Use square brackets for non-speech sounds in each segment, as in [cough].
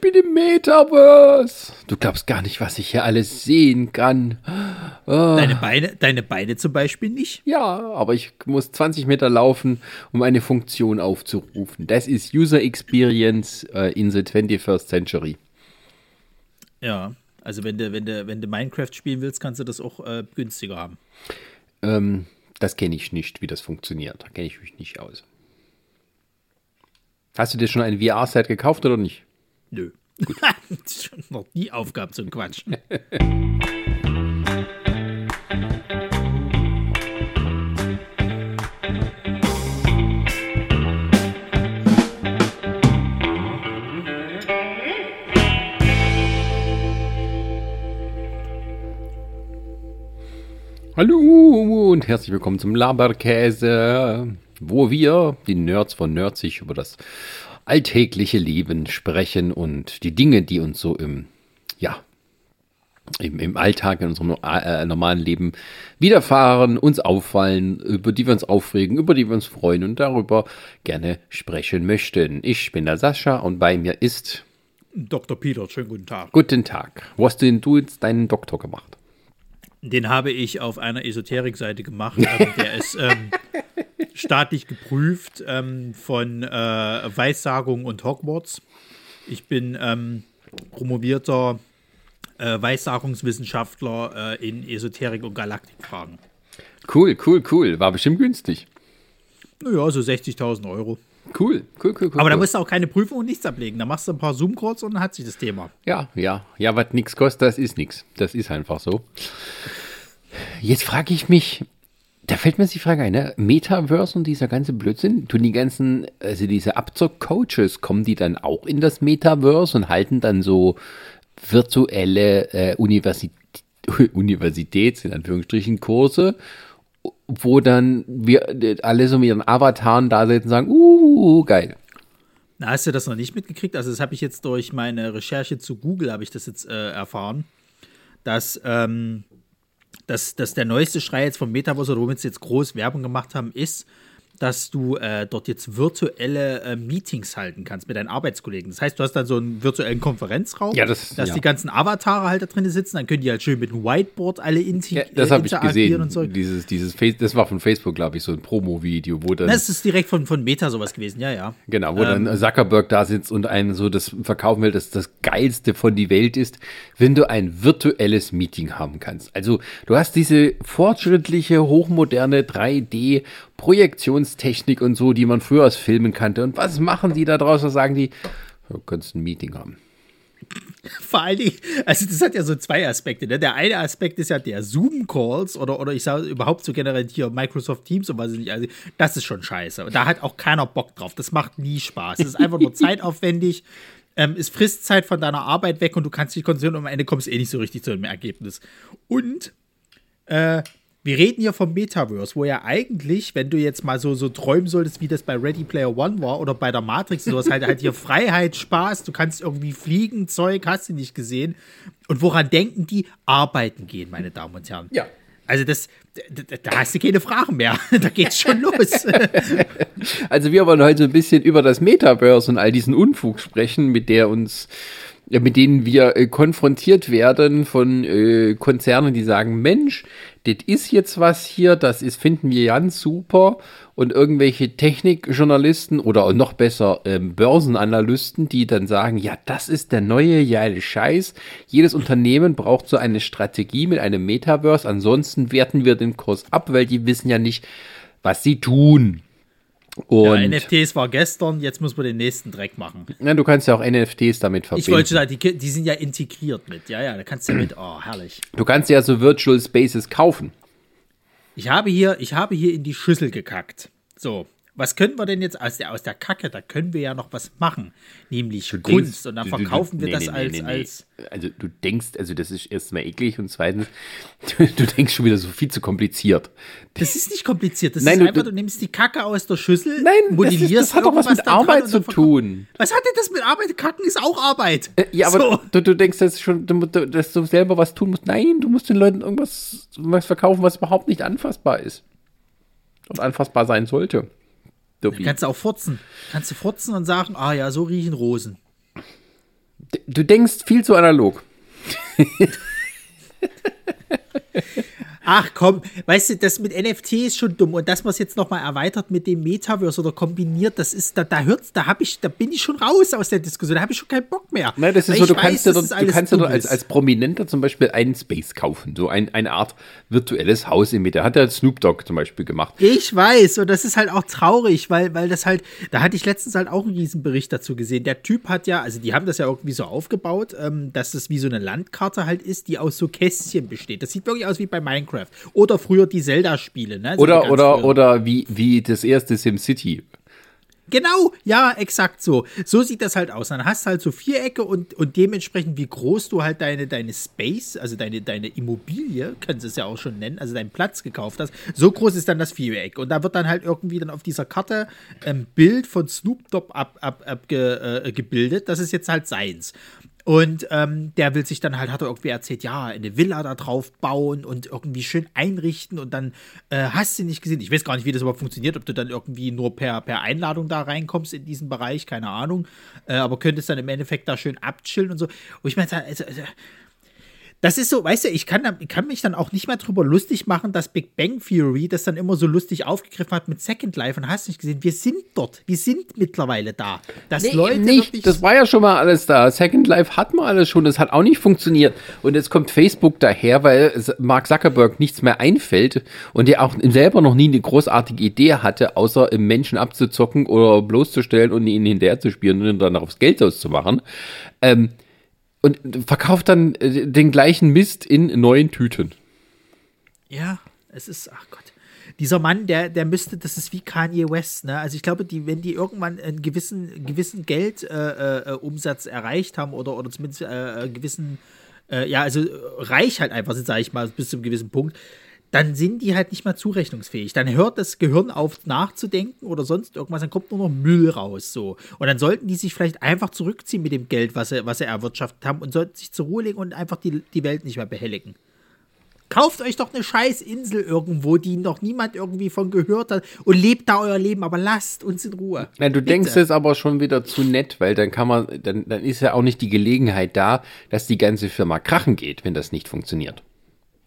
bin im Metaverse. Du glaubst gar nicht, was ich hier alles sehen kann. Oh. Deine, Beine, deine Beine zum Beispiel nicht? Ja, aber ich muss 20 Meter laufen, um eine Funktion aufzurufen. Das ist User Experience äh, in the 21st Century. Ja, also wenn du, wenn du, wenn du Minecraft spielen willst, kannst du das auch äh, günstiger haben. Ähm, das kenne ich nicht, wie das funktioniert. Da kenne ich mich nicht aus. Hast du dir schon ein VR-Set gekauft oder nicht? Nö. Gut. [laughs] schon noch nie Aufgaben zum Quatschen. [laughs] Hallo und herzlich willkommen zum Laberkäse, wo wir, die Nerds von Nerdsig, über das alltägliche Leben sprechen und die Dinge, die uns so im, ja, im, im Alltag, in unserem äh, normalen Leben widerfahren, uns auffallen, über die wir uns aufregen, über die wir uns freuen und darüber gerne sprechen möchten. Ich bin der Sascha und bei mir ist Dr. Peter. Schönen guten Tag. Guten Tag. Wo hast du denn du jetzt deinen Doktor gemacht? Den habe ich auf einer Esoterik-Seite gemacht. Also [laughs] der ist ähm, staatlich geprüft ähm, von äh, Weissagung und Hogwarts. Ich bin ähm, promovierter äh, Weissagungswissenschaftler äh, in Esoterik und Galaktikfragen. Cool, cool, cool. War bestimmt günstig. Naja, so 60.000 Euro. Cool, cool, cool, cool. Aber da musst du auch keine Prüfung und nichts ablegen. Da machst du ein paar Zoom-Calls und dann hat sich das Thema. Ja, ja. Ja, was nichts kostet, das ist nichts. Das ist einfach so. Jetzt frage ich mich, da fällt mir die Frage ein, ne? Metaverse und dieser ganze Blödsinn, tun die ganzen, also diese Abzock-Coaches, kommen die dann auch in das Metaverse und halten dann so virtuelle äh, Universität, [laughs] Universitäts, in Anführungsstrichen, Kurse, wo dann wir alle so mit ihren Avataren da sitzen und sagen, uh, geil. Na, hast du das noch nicht mitgekriegt? Also das habe ich jetzt durch meine Recherche zu Google, habe ich das jetzt äh, erfahren, dass, ähm, dass, dass der neueste Schrei jetzt vom Metaverse, oder womit sie jetzt groß Werbung gemacht haben, ist, dass du äh, dort jetzt virtuelle äh, Meetings halten kannst mit deinen Arbeitskollegen. Das heißt, du hast dann so einen virtuellen Konferenzraum, ja, das, dass ja. die ganzen Avatare halt da drin sitzen, dann können die halt schön mit einem Whiteboard alle inti ja, das habe ich gesehen. Und so. Dieses, dieses das war von Facebook, glaube ich, so ein Promo-Video, wo dann. Das ist direkt von, von Meta sowas gewesen, ja, ja. Genau, wo ähm, dann Zuckerberg da sitzt und einen so das verkaufen will, dass das Geilste von die Welt ist, wenn du ein virtuelles Meeting haben kannst. Also du hast diese fortschrittliche, hochmoderne 3D Projektionstechnik und so, die man früher aus Filmen kannte. Und was machen die da draußen? Sagen die, du kannst ein Meeting haben. [laughs] Vor allen Dingen, also das hat ja so zwei Aspekte. Ne? Der eine Aspekt ist ja der Zoom-Calls oder, oder ich sage überhaupt so generell hier Microsoft Teams und was nicht. Also das ist schon scheiße. Und da hat auch keiner Bock drauf. Das macht nie Spaß. Das ist einfach nur [laughs] zeitaufwendig. Ähm, es frisst Zeit von deiner Arbeit weg und du kannst dich konzentrieren und am Ende kommst du eh nicht so richtig zu einem Ergebnis. Und äh, wir reden hier vom Metaverse, wo ja eigentlich, wenn du jetzt mal so, so träumen solltest, wie das bei Ready Player One war oder bei der Matrix, sowas halt halt hier [laughs] Freiheit, Spaß, du kannst irgendwie fliegen, Zeug, hast du nicht gesehen. Und woran denken die? Arbeiten gehen, meine Damen und Herren. Ja. Also das, da, da hast du keine Fragen mehr. [laughs] da geht's schon los. [laughs] also wir wollen heute so ein bisschen über das Metaverse und all diesen Unfug sprechen, mit der uns mit denen wir äh, konfrontiert werden von äh, Konzernen, die sagen, Mensch, das ist jetzt was hier, das ist, finden wir ganz super. Und irgendwelche Technikjournalisten oder noch besser ähm, Börsenanalysten, die dann sagen, ja, das ist der neue geile Scheiß. Jedes Unternehmen braucht so eine Strategie mit einem Metaverse. Ansonsten werten wir den Kurs ab, weil die wissen ja nicht, was sie tun. Und ja, NFTs war gestern, jetzt muss man den nächsten Dreck machen. Ja, du kannst ja auch NFTs damit verbinden. Ich wollte sagen, die, die sind ja integriert mit. Ja, ja, da kannst du ja mit, oh, herrlich. Du kannst ja so Virtual Spaces kaufen. Ich habe hier, ich habe hier in die Schüssel gekackt. So, was können wir denn jetzt aus der, aus der Kacke? Da können wir ja noch was machen, nämlich du Kunst. Denkst, und dann verkaufen du, du, wir nee, das nee, als, nee, als. Also du denkst, also das ist erstmal eklig und zweitens, [laughs] du, denkst schon wieder so viel zu kompliziert. Das ist nicht kompliziert. Das Nein, ist einfach, du, nimmst die Kacke aus der Schüssel, Nein, modellierst das, ist, das hat doch was mit Arbeit zu tun. Was hat denn das mit Arbeit? Kacken ist auch Arbeit. Äh, ja, aber so. du, du denkst, dass, schon, dass du selber was tun musst. Nein, du musst den Leuten irgendwas was verkaufen, was überhaupt nicht anfassbar ist. Und anfassbar sein sollte. Dubi. Kannst du auch furzen. Kannst du furzen und sagen, ah ja, so riechen Rosen. Du denkst viel zu analog. [laughs] Ach komm, weißt du, das mit NFT ist schon dumm und dass man es jetzt nochmal erweitert mit dem Metaverse oder kombiniert, das ist, da, da hört's, da habe ich, da bin ich schon raus aus der Diskussion, da habe ich schon keinen Bock mehr. Nein, das ist so, du weiß, kannst dir dort, du kannst dir als, als Prominenter zum Beispiel einen Space kaufen, so ein, eine Art virtuelles Haus in Mitte. Hat der Snoop Dogg zum Beispiel gemacht. Ich weiß, und das ist halt auch traurig, weil, weil das halt, da hatte ich letztens halt auch einen Riesenbericht dazu gesehen. Der Typ hat ja, also die haben das ja irgendwie so aufgebaut, ähm, dass es wie so eine Landkarte halt ist, die aus so Kästchen besteht. Das sieht wirklich aus wie bei Minecraft. Minecraft. Oder früher die Zelda-Spiele. Ne? Oder, oder, oder wie, wie das erste SimCity. Genau, ja, exakt so. So sieht das halt aus. Dann hast du halt so Vierecke und, und dementsprechend, wie groß du halt deine, deine Space, also deine, deine Immobilie, können sie es ja auch schon nennen, also deinen Platz gekauft hast, so groß ist dann das Viereck. Und da wird dann halt irgendwie dann auf dieser Karte ein ähm, Bild von Snoop Dogg ab, ab, ab ge, äh, gebildet. Das ist jetzt halt seins. Und ähm, der will sich dann halt, hat er irgendwie erzählt, ja, eine Villa da drauf bauen und irgendwie schön einrichten und dann äh, hast du nicht gesehen. Ich weiß gar nicht, wie das überhaupt funktioniert, ob du dann irgendwie nur per, per Einladung da reinkommst in diesen Bereich, keine Ahnung. Äh, aber könntest dann im Endeffekt da schön abchillen und so. Und ich meine, also, also das ist so, weißt du, ich kann, ich kann mich dann auch nicht mehr drüber lustig machen, dass Big Bang Theory das dann immer so lustig aufgegriffen hat mit Second Life und hast nicht gesehen, wir sind dort, wir sind mittlerweile da. Das nee, Leute nicht, das war ja schon mal alles da. Second Life hat man alles schon, das hat auch nicht funktioniert. Und jetzt kommt Facebook daher, weil Mark Zuckerberg nichts mehr einfällt und der auch selber noch nie eine großartige Idee hatte, außer im Menschen abzuzocken oder bloßzustellen und ihn hinterher zu spielen und dann aufs Geld auszumachen. Ähm, und verkauft dann äh, den gleichen Mist in neuen Tüten. Ja, es ist, ach Gott. Dieser Mann, der, der müsste, das ist wie Kanye West, ne? Also ich glaube, die, wenn die irgendwann einen gewissen, gewissen Geldumsatz äh, äh, erreicht haben oder, oder zumindest äh, gewissen, äh, ja, also reich halt einfach sind, sage ich mal, bis zu einem gewissen Punkt, dann sind die halt nicht mehr zurechnungsfähig. Dann hört das Gehirn auf nachzudenken oder sonst irgendwas, dann kommt nur noch Müll raus. So. Und dann sollten die sich vielleicht einfach zurückziehen mit dem Geld, was sie, was sie erwirtschaftet haben und sollten sich zur Ruhe legen und einfach die, die Welt nicht mehr behelligen. Kauft euch doch eine scheiß Insel irgendwo, die noch niemand irgendwie von gehört hat und lebt da euer Leben, aber lasst uns in Ruhe. Ja, du Bitte. denkst es aber schon wieder zu nett, weil dann kann man, dann, dann ist ja auch nicht die Gelegenheit da, dass die ganze Firma krachen geht, wenn das nicht funktioniert.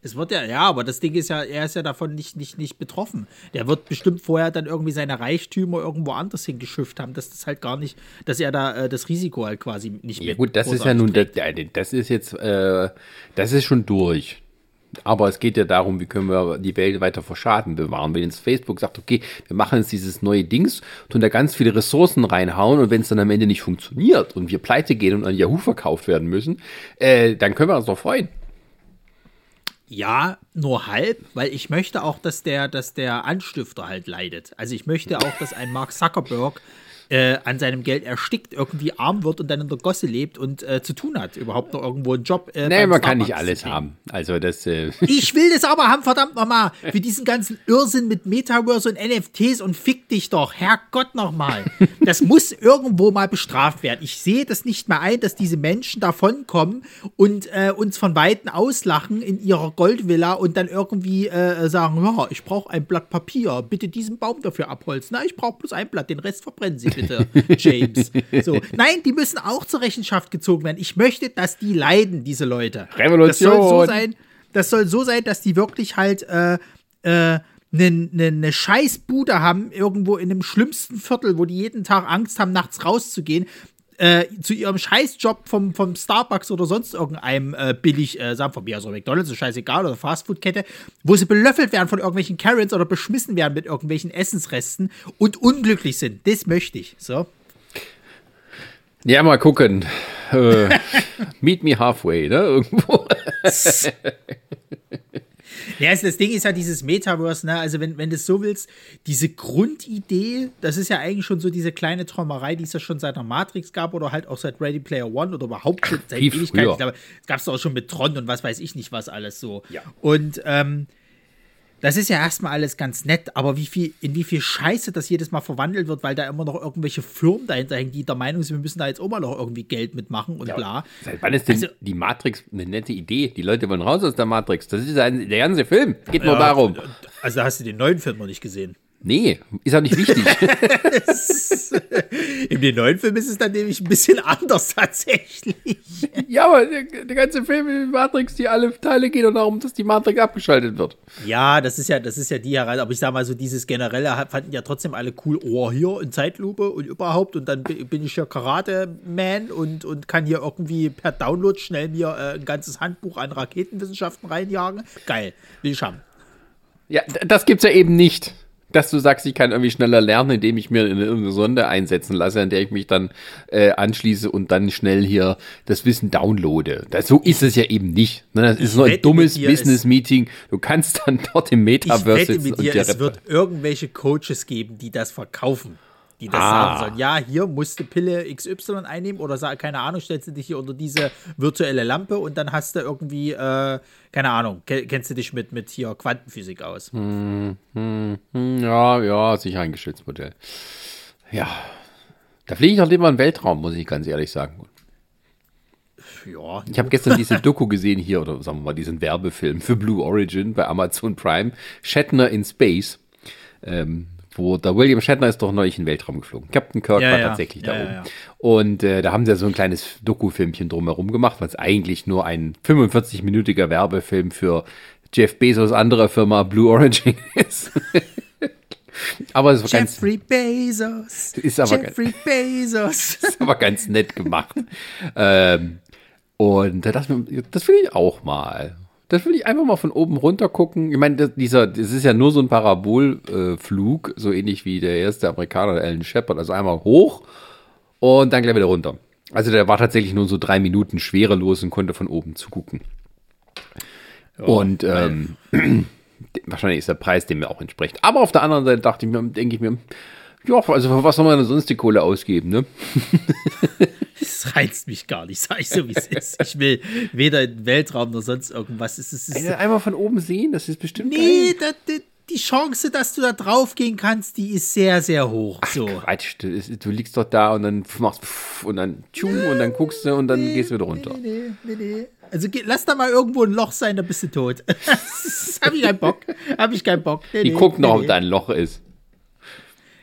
Es wird ja, ja, aber das Ding ist ja, er ist ja davon nicht, nicht, nicht betroffen. Der wird bestimmt vorher dann irgendwie seine Reichtümer irgendwo anders hingeschifft haben, dass das halt gar nicht, dass er da äh, das Risiko halt quasi nicht mehr. Ja, gut, das ist ja nun, das, das ist jetzt, äh, das ist schon durch. Aber es geht ja darum, wie können wir die Welt weiter vor Schaden bewahren. Wenn jetzt Facebook sagt, okay, wir machen jetzt dieses neue Dings, tun da ganz viele Ressourcen reinhauen und wenn es dann am Ende nicht funktioniert und wir pleite gehen und an Yahoo verkauft werden müssen, äh, dann können wir uns doch freuen. Ja, nur halb, weil ich möchte auch, dass der, dass der Anstifter halt leidet. Also ich möchte auch, dass ein Mark Zuckerberg äh, an seinem Geld erstickt, irgendwie arm wird und dann in der Gosse lebt und äh, zu tun hat, überhaupt noch irgendwo einen Job. Äh, nee, man kann nicht alles haben. Also das. Äh [laughs] ich will das aber haben, verdammt nochmal. Für diesen ganzen Irrsinn mit Metaverse und NFTs und fick dich doch, Herrgott nochmal. Das [laughs] muss irgendwo mal bestraft werden. Ich sehe das nicht mehr ein, dass diese Menschen davonkommen und äh, uns von Weitem auslachen in ihrer Goldvilla und dann irgendwie äh, sagen, ja, ich brauche ein Blatt Papier, bitte diesen Baum dafür abholzen. Na, ich brauche bloß ein Blatt, den Rest verbrennen Sie bitte, James. So. Nein, die müssen auch zur Rechenschaft gezogen werden. Ich möchte, dass die leiden, diese Leute. Revolution. Das soll so sein, das soll so sein dass die wirklich halt äh, äh, eine, eine, eine Scheißbude haben, irgendwo in dem schlimmsten Viertel, wo die jeden Tag Angst haben, nachts rauszugehen, äh, zu ihrem Scheißjob vom, vom Starbucks oder sonst irgendeinem äh, billig, äh, sagen von mir aus McDonalds, ist scheißegal, oder Fastfood-Kette, wo sie belöffelt werden von irgendwelchen Karens oder beschmissen werden mit irgendwelchen Essensresten und unglücklich sind. Das möchte ich. So. Ja, mal gucken. Äh, [laughs] meet me halfway, ne? Irgendwo. Ja, also das Ding ist ja dieses Metaverse, ne? Also, wenn, wenn du es so willst, diese Grundidee, das ist ja eigentlich schon so diese kleine Träumerei, die es ja schon seit der Matrix gab oder halt auch seit Ready Player One oder überhaupt schon seit Ewigkeiten. Ich glaube, es gab es auch schon mit Tron und was weiß ich nicht, was alles so. Ja. Und ähm, das ist ja erstmal alles ganz nett, aber wie viel, in wie viel Scheiße das jedes Mal verwandelt wird, weil da immer noch irgendwelche Firmen dahinter hängen, die der Meinung sind, wir müssen da jetzt auch mal noch irgendwie Geld mitmachen und ja, bla. Seit wann ist denn also, die Matrix eine nette Idee? Die Leute wollen raus aus der Matrix. Das ist ein, der ganze Film. Geht ja, nur darum. Also hast du den neuen Film noch nicht gesehen. Nee, ist auch nicht wichtig. [laughs] In den neuen Film ist es dann nämlich ein bisschen anders tatsächlich. ja, aber der, der ganze Film in Matrix, die alle Teile gehen und darum, dass die Matrix abgeschaltet wird. Ja, das ist ja, das ist ja die Herren, aber ich sag mal so, dieses generelle fanden ja trotzdem alle cool, oh, hier in Zeitlupe und überhaupt und dann bin ich ja Karate-Man und, und kann hier irgendwie per Download schnell mir äh, ein ganzes Handbuch an Raketenwissenschaften reinjagen. Geil, will ich haben. Ja, das gibt's ja eben nicht dass du sagst, ich kann irgendwie schneller lernen, indem ich mir eine Sonde einsetzen lasse, an der ich mich dann äh, anschließe und dann schnell hier das Wissen downloade. Das, so ist es ja eben nicht. Ne? Das ich ist nur ein dummes Business-Meeting. Du kannst dann dort im Metaverse ich wette sitzen. Mit dir, es wird irgendwelche Coaches geben, die das verkaufen die das ah. sagen sollen. Ja, hier musst du Pille XY einnehmen oder sag, keine Ahnung, stellst du dich hier unter diese virtuelle Lampe und dann hast du irgendwie, äh, keine Ahnung, kennst du dich mit, mit hier Quantenphysik aus? Hm, hm, hm, ja, ja, sicher ein geschütztes Modell. Ja, da fliege ich auch lieber in den Weltraum, muss ich ganz ehrlich sagen. Ja. Ich habe gestern diese Doku gesehen hier, oder sagen wir mal, diesen Werbefilm für Blue Origin bei Amazon Prime, Shatner in Space. Ähm, wo der William Shatner ist doch neulich in den Weltraum geflogen. Captain Kirk ja, war ja. tatsächlich ja, da oben. Und äh, da haben sie ja so ein kleines Doku-Filmchen drumherum gemacht, was eigentlich nur ein 45-minütiger Werbefilm für Jeff Bezos andere Firma Blue Origin [laughs] ist. aber es war Jeffrey ganz, Bezos. Ist aber Jeffrey ganz, Bezos. [laughs] Ist aber ganz nett gemacht. ähm, und das, das will ich auch mal. Das will ich einfach mal von oben runter gucken. Ich meine, das, dieser, das ist ja nur so ein Parabolflug, äh, so ähnlich wie der erste Amerikaner, Alan Shepard. Also einmal hoch und dann gleich wieder runter. Also der war tatsächlich nur so drei Minuten schwerelos und konnte von oben zugucken. Ja, und ähm, [clears throat] wahrscheinlich ist der Preis dem mir auch entspricht. Aber auf der anderen Seite dachte ich mir, denke ich mir, ja, also für was soll man denn sonst die Kohle ausgeben, ne? [laughs] Das reizt mich gar nicht, sag ich so, wie es ist. Ich will weder in den Weltraum noch sonst irgendwas. Es ist, es ist, einmal von oben sehen, das ist bestimmt. Nee, da, da, die Chance, dass du da drauf gehen kannst, die ist sehr, sehr hoch. Ach, so. Quatsch, du, du, liegst doch da und dann machst und dann tschung und dann guckst du und dann nee, gehst du wieder runter. Nee, nee, nee, nee. Also lass da mal irgendwo ein Loch sein, da bist du tot. [laughs] hab ich keinen Bock. Hab ich keinen Bock. Nee, die nee, gucken noch, ob da ein Loch ist.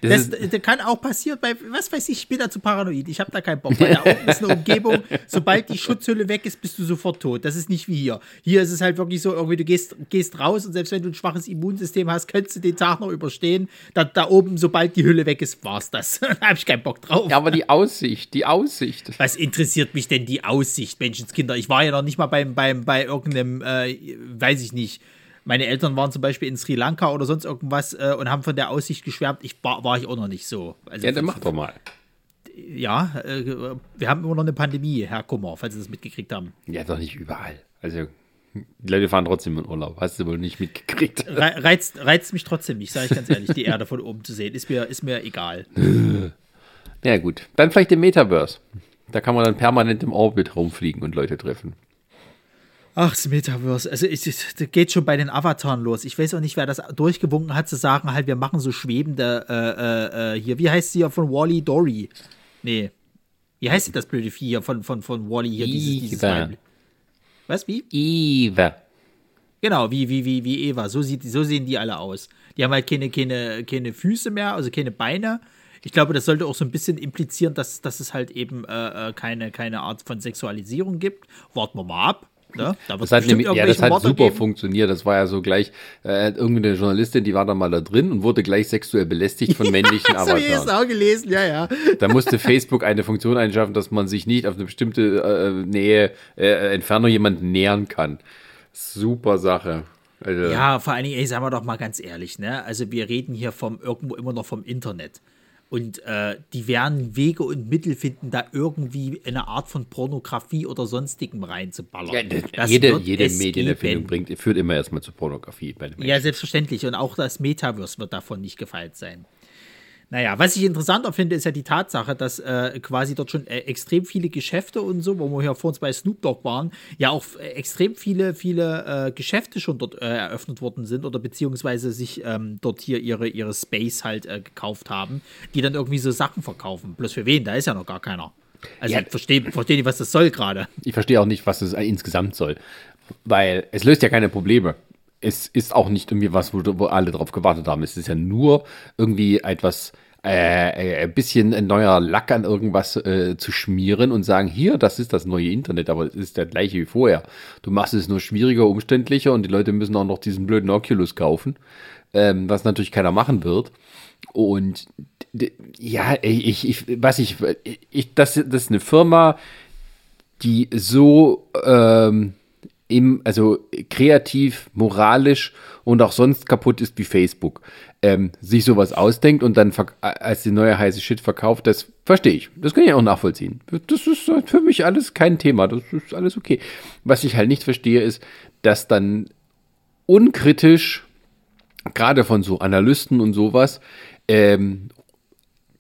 Das, das, das, kann auch passieren bei, was weiß ich, ich bin da zu paranoid. Ich habe da keinen Bock. Weil da oben ist eine Umgebung, [laughs] sobald die Schutzhülle weg ist, bist du sofort tot. Das ist nicht wie hier. Hier ist es halt wirklich so, irgendwie du gehst, gehst raus und selbst wenn du ein schwaches Immunsystem hast, könntest du den Tag noch überstehen. Da, da oben, sobald die Hülle weg ist, war's das. [laughs] da habe ich keinen Bock drauf. Ja, aber die Aussicht, die Aussicht. Was interessiert mich denn die Aussicht, Menschenskinder? Ich war ja noch nicht mal beim, beim, bei irgendeinem, äh, weiß ich nicht, meine Eltern waren zum Beispiel in Sri Lanka oder sonst irgendwas äh, und haben von der Aussicht geschwärmt. Ich war, war ich auch noch nicht so. Also, ja, dann mach doch mal. Ja, äh, wir haben immer noch eine Pandemie, Herr Kummer, falls Sie das mitgekriegt haben. Ja, doch nicht überall. Also die Leute fahren trotzdem in Urlaub. Hast du wohl nicht mitgekriegt. Reizt, reizt mich trotzdem nicht, sage ich ganz ehrlich, die Erde von oben zu sehen. Ist mir, ist mir egal. [laughs] ja, gut. Dann vielleicht im Metaverse. Da kann man dann permanent im Orbit rumfliegen und Leute treffen. Ach, das Metaverse. Also, es, geht schon bei den Avataren los. Ich weiß auch nicht, wer das durchgewunken hat, zu sagen, halt, wir machen so schwebende, äh, äh, äh hier, wie heißt sie ja von Wally Dory? Nee. Wie heißt das blöde Vieh hier von, von, von Wally hier? Dieses, dieses Was, wie? Eva. Genau, wie, wie, wie, wie Eva. So, sieht, so sehen die alle aus. Die haben halt keine, keine, keine Füße mehr, also keine Beine. Ich glaube, das sollte auch so ein bisschen implizieren, dass, dass es halt eben äh, äh keine, keine Art von Sexualisierung gibt. Warten wir mal ab. Ne? Da das hat nämlich, ja, das hat Worte super geben. funktioniert. Das war ja so gleich, äh, irgendeine Journalistin, die war da mal da drin und wurde gleich sexuell belästigt von [laughs] männlichen ja, Avataren. Das habe ich auch gelesen, ja, ja. Da musste Facebook eine Funktion einschaffen, dass man sich nicht auf eine bestimmte äh, Nähe, äh, Entfernung jemanden nähern kann. Super Sache. Also. Ja, vor allen Dingen, ey, sagen wir doch mal ganz ehrlich, ne? Also wir reden hier vom irgendwo immer noch vom Internet. Und äh, die werden Wege und Mittel finden, da irgendwie eine Art von Pornografie oder sonstigem reinzuballern. Ja, jede jede Medienerfindung bringt, führt immer erstmal zu Pornografie. ja, selbstverständlich. Und auch das Metaverse wird davon nicht gefeilt sein. Naja, was ich interessanter finde, ist ja die Tatsache, dass äh, quasi dort schon äh, extrem viele Geschäfte und so, wo wir hier vor uns bei Snoop Dogg waren, ja auch äh, extrem viele, viele äh, Geschäfte schon dort äh, eröffnet worden sind oder beziehungsweise sich ähm, dort hier ihre, ihre Space halt äh, gekauft haben, die dann irgendwie so Sachen verkaufen. Bloß für wen? Da ist ja noch gar keiner. Also ja, ich verstehe versteh nicht, was das soll gerade. Ich verstehe auch nicht, was das insgesamt soll. Weil es löst ja keine Probleme es ist auch nicht irgendwie was, wo, wo alle drauf gewartet haben. Es ist ja nur irgendwie etwas, äh, äh, ein bisschen ein neuer Lack an irgendwas äh, zu schmieren und sagen, hier, das ist das neue Internet, aber es ist der gleiche wie vorher. Du machst es nur schwieriger, umständlicher und die Leute müssen auch noch diesen blöden Oculus kaufen, ähm, was natürlich keiner machen wird. Und ja, ich, ich, was ich, ich das, das ist eine Firma, die so ähm, im, also kreativ, moralisch und auch sonst kaputt ist wie Facebook, ähm, sich sowas ausdenkt und dann als die neue heiße Shit verkauft, das verstehe ich. Das kann ich auch nachvollziehen. Das ist für mich alles kein Thema. Das ist alles okay. Was ich halt nicht verstehe, ist, dass dann unkritisch, gerade von so Analysten und sowas, ähm,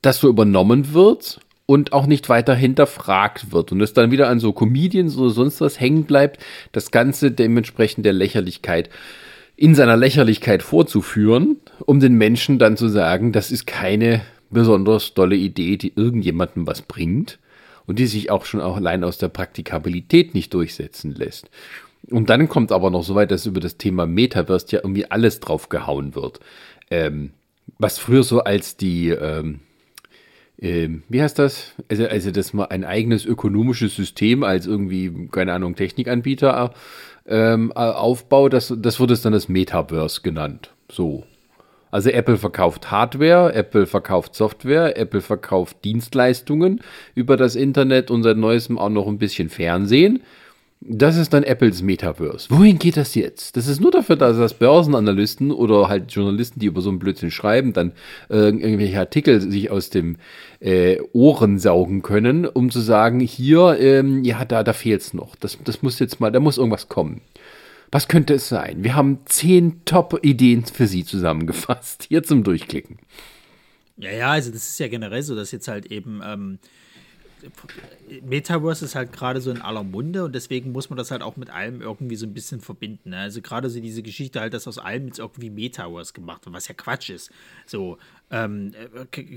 das so übernommen wird und auch nicht weiter hinterfragt wird und es dann wieder an so Comedians oder sonst was hängen bleibt, das Ganze dementsprechend der Lächerlichkeit in seiner Lächerlichkeit vorzuführen, um den Menschen dann zu sagen, das ist keine besonders tolle Idee, die irgendjemandem was bringt und die sich auch schon auch allein aus der Praktikabilität nicht durchsetzen lässt. Und dann kommt aber noch so weit, dass über das Thema Metaverse ja irgendwie alles drauf gehauen wird. Ähm, was früher so als die, ähm, ähm, wie heißt das? Also, also, dass man ein eigenes ökonomisches System als irgendwie, keine Ahnung, Technikanbieter ähm, aufbaut, das, das wird es dann das Metaverse genannt. So. Also Apple verkauft Hardware, Apple verkauft Software, Apple verkauft Dienstleistungen über das Internet und seit neuestem auch noch ein bisschen Fernsehen. Das ist dann Apples Metaverse. Wohin geht das jetzt? Das ist nur dafür, dass das Börsenanalysten oder halt Journalisten, die über so einen Blödsinn schreiben, dann äh, irgendwelche Artikel sich aus dem äh, Ohren saugen können, um zu sagen, hier, ähm, ja, da, da fehlt's noch. Das, das muss jetzt mal, da muss irgendwas kommen. Was könnte es sein? Wir haben zehn Top-Ideen für Sie zusammengefasst. Hier zum Durchklicken. Ja, ja, also das ist ja generell so, dass jetzt halt eben ähm, Metaverse ist halt gerade so in aller Munde und deswegen muss man das halt auch mit allem irgendwie so ein bisschen verbinden. Ne? Also gerade so diese Geschichte halt, dass aus allem jetzt irgendwie Metaverse gemacht wird, was ja Quatsch ist. So, ähm,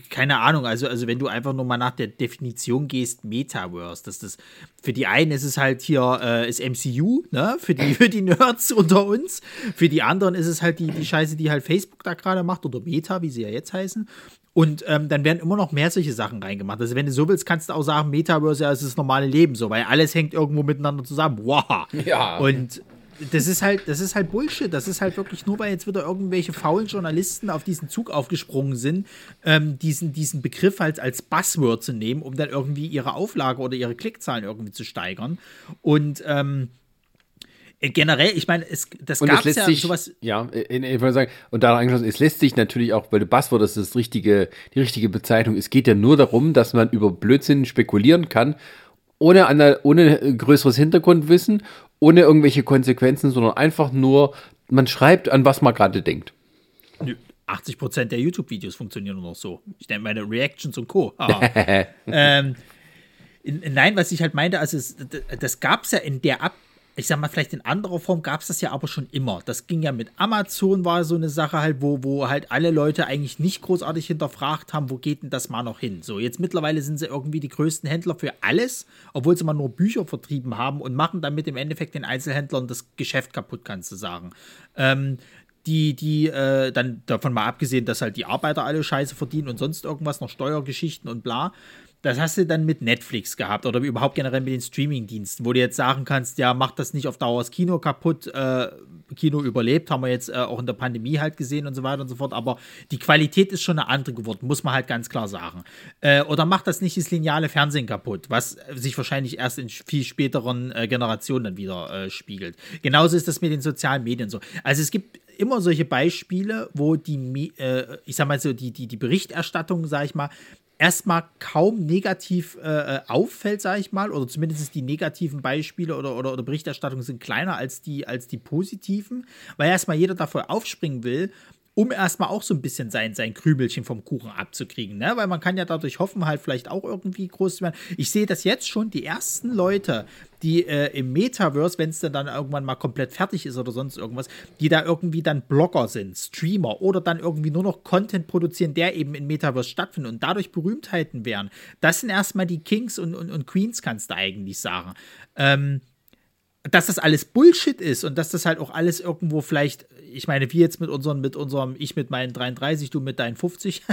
keine Ahnung, also, also wenn du einfach nur mal nach der Definition gehst, Metaverse, dass das für die einen ist es halt hier äh, ist MCU, ne? Für die, für die Nerds unter uns. Für die anderen ist es halt die, die Scheiße, die halt Facebook da gerade macht, oder Meta, wie sie ja jetzt heißen. Und ähm, dann werden immer noch mehr solche Sachen reingemacht. Also, wenn du so willst, kannst du auch sagen, Metaverse ja, ist das normale Leben so, weil alles hängt irgendwo miteinander zusammen. Wow. Ja. Und das ist halt, das ist halt Bullshit. Das ist halt wirklich nur, weil jetzt wieder irgendwelche faulen Journalisten auf diesen Zug aufgesprungen sind, ähm, diesen, diesen Begriff halt als Buzzword zu nehmen, um dann irgendwie ihre Auflage oder ihre Klickzahlen irgendwie zu steigern. Und ähm, äh, generell, ich meine, es, das gab es ja sich, sowas. Ja, ich wollte sagen, und daran angeschlossen, es lässt sich natürlich auch, weil du Buzzword, das ist das richtige, die richtige Bezeichnung. Es geht ja nur darum, dass man über Blödsinn spekulieren kann, ohne, eine, ohne größeres Hintergrundwissen, ohne irgendwelche Konsequenzen, sondern einfach nur, man schreibt, an was man gerade denkt. 80% der YouTube-Videos funktionieren nur noch so. Ich denke, meine Reactions und Co. [laughs] ähm, nein, was ich halt meinte, also es, das gab es ja in der Ab ich sag mal, vielleicht in anderer Form gab es das ja aber schon immer. Das ging ja mit Amazon, war so eine Sache halt, wo, wo halt alle Leute eigentlich nicht großartig hinterfragt haben, wo geht denn das mal noch hin? So, jetzt mittlerweile sind sie irgendwie die größten Händler für alles, obwohl sie mal nur Bücher vertrieben haben und machen damit im Endeffekt den Einzelhändlern das Geschäft kaputt, kannst du sagen. Ähm, die, die, äh, dann davon mal abgesehen, dass halt die Arbeiter alle Scheiße verdienen und sonst irgendwas, noch Steuergeschichten und bla. Das hast du dann mit Netflix gehabt oder überhaupt generell mit den Streaming-Diensten, wo du jetzt sagen kannst, ja, macht das nicht auf Dauer das Kino kaputt. Äh, Kino überlebt, haben wir jetzt äh, auch in der Pandemie halt gesehen und so weiter und so fort. Aber die Qualität ist schon eine andere geworden, muss man halt ganz klar sagen. Äh, oder macht das nicht das lineale Fernsehen kaputt, was sich wahrscheinlich erst in viel späteren äh, Generationen dann wieder äh, spiegelt. Genauso ist das mit den sozialen Medien so. Also es gibt immer solche Beispiele, wo die, äh, ich sag mal so, die, die, die Berichterstattung, sag ich mal, erstmal kaum negativ äh, äh auffällt, sage ich mal, oder zumindest die negativen Beispiele oder, oder, oder Berichterstattungen sind kleiner als die, als die positiven, weil erstmal jeder davor aufspringen will um erstmal auch so ein bisschen sein, sein Krümelchen vom Kuchen abzukriegen, ne? Weil man kann ja dadurch hoffen, halt vielleicht auch irgendwie groß zu werden. Ich sehe das jetzt schon, die ersten Leute, die äh, im Metaverse, wenn es dann, dann irgendwann mal komplett fertig ist oder sonst irgendwas, die da irgendwie dann Blogger sind, Streamer oder dann irgendwie nur noch Content produzieren, der eben im Metaverse stattfindet und dadurch Berühmtheiten wären. Das sind erstmal die Kings und, und, und Queens, kannst du eigentlich sagen. Ähm, dass das alles Bullshit ist und dass das halt auch alles irgendwo vielleicht, ich meine, wir jetzt mit unseren, mit unserem, ich mit meinen 33, du mit deinen 50.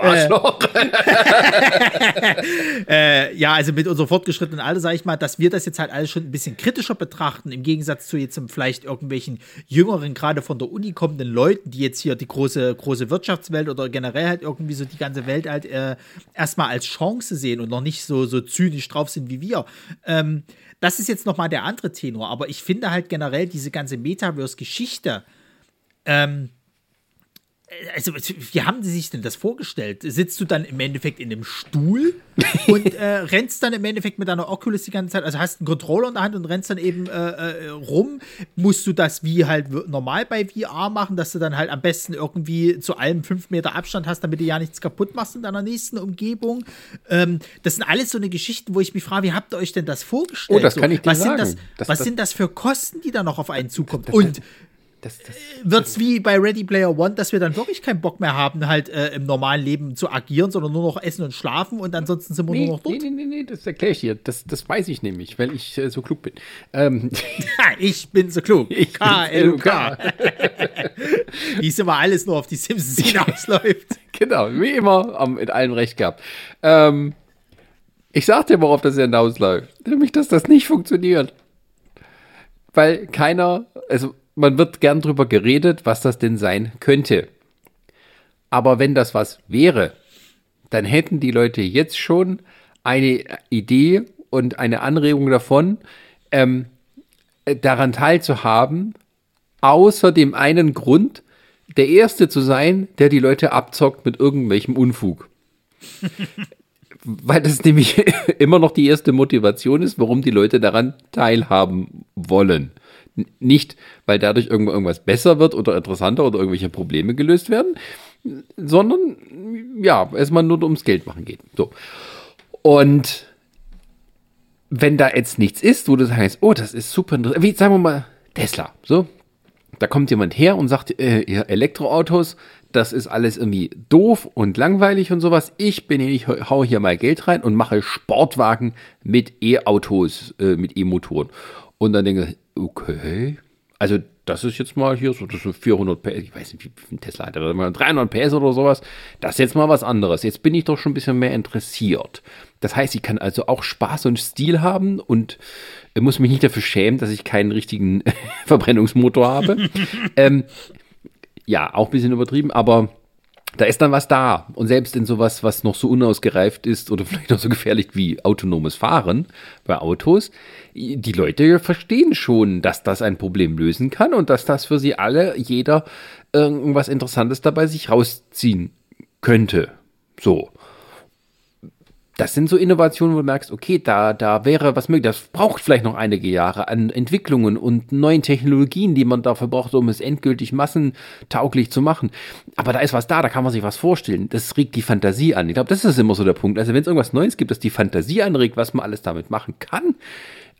Arschloch. [laughs] äh, ja, also mit unserem fortgeschrittenen Alter, sage ich mal, dass wir das jetzt halt alles schon ein bisschen kritischer betrachten, im Gegensatz zu jetzt vielleicht irgendwelchen jüngeren, gerade von der Uni kommenden Leuten, die jetzt hier die große, große Wirtschaftswelt oder generell halt irgendwie so die ganze Welt halt äh, erstmal als Chance sehen und noch nicht so, so zynisch drauf sind wie wir. Ähm, das ist jetzt nochmal der andere Tenor, aber ich finde halt generell diese ganze Metaverse-Geschichte, ähm, also, wie haben Sie sich denn das vorgestellt? Sitzt du dann im Endeffekt in einem Stuhl und äh, [laughs] rennst dann im Endeffekt mit deiner Oculus die ganze Zeit? Also hast einen Controller in der Hand und rennst dann eben äh, äh rum. Musst du das wie halt normal bei VR machen, dass du dann halt am besten irgendwie zu allem fünf Meter Abstand hast, damit du ja nichts kaputt machst in deiner nächsten Umgebung? Ähm, das sind alles so eine Geschichten, wo ich mich frage, wie habt ihr euch denn das vorgestellt? Oh, das kann ich dir was sagen. Sind das, das, was das, sind das für Kosten, die da noch auf einen zukommen? Und das, das, wird es wie bei Ready Player One, dass wir dann wirklich keinen Bock mehr haben, halt äh, im normalen Leben zu agieren, sondern nur noch essen und schlafen und ansonsten sind wir nee, nur noch dort? Nee, nee, nee, nee das erkläre ich dir. Das, das weiß ich nämlich, weil ich äh, so klug bin. Ähm, [laughs] ich bin so klug. K-L-U-K. [laughs] wie es immer alles nur auf die Simpsons hinausläuft. [laughs] genau, wie immer, am, mit allem recht gehabt. Ähm, ich sag dir, worauf das hinausläuft. Nämlich, dass das nicht funktioniert. Weil keiner, also man wird gern drüber geredet, was das denn sein könnte. Aber wenn das was wäre, dann hätten die Leute jetzt schon eine Idee und eine Anregung davon, ähm, daran teilzuhaben, außer dem einen Grund, der Erste zu sein, der die Leute abzockt mit irgendwelchem Unfug. [laughs] Weil das nämlich [laughs] immer noch die erste Motivation ist, warum die Leute daran teilhaben wollen. Nicht, weil dadurch irgendwas besser wird oder interessanter oder irgendwelche Probleme gelöst werden, sondern ja, erstmal nur ums Geld machen geht. So. Und wenn da jetzt nichts ist, wo du sagst, oh, das ist super interessant, wie sagen wir mal Tesla, so, da kommt jemand her und sagt, äh, ihr Elektroautos, das ist alles irgendwie doof und langweilig und sowas. Ich bin hier, ich hau hier mal Geld rein und mache Sportwagen mit E-Autos, äh, mit E-Motoren. Und dann denke ich, okay, also das ist jetzt mal hier so, das sind 400 PS, ich weiß nicht, wie viel Tesla hat, 300 PS oder sowas. Das ist jetzt mal was anderes. Jetzt bin ich doch schon ein bisschen mehr interessiert. Das heißt, ich kann also auch Spaß und Stil haben und muss mich nicht dafür schämen, dass ich keinen richtigen [laughs] Verbrennungsmotor habe. [laughs] ähm, ja, auch ein bisschen übertrieben, aber da ist dann was da. Und selbst in sowas, was noch so unausgereift ist oder [laughs] vielleicht noch so gefährlich wie autonomes Fahren bei Autos, die Leute verstehen schon, dass das ein Problem lösen kann und dass das für sie alle, jeder irgendwas Interessantes dabei sich rausziehen könnte. So das sind so Innovationen, wo du merkst, okay, da, da wäre was möglich. Das braucht vielleicht noch einige Jahre an Entwicklungen und neuen Technologien, die man dafür braucht, um es endgültig massentauglich zu machen. Aber da ist was da, da kann man sich was vorstellen. Das regt die Fantasie an. Ich glaube, das ist immer so der Punkt. Also wenn es irgendwas Neues gibt, das die Fantasie anregt, was man alles damit machen kann,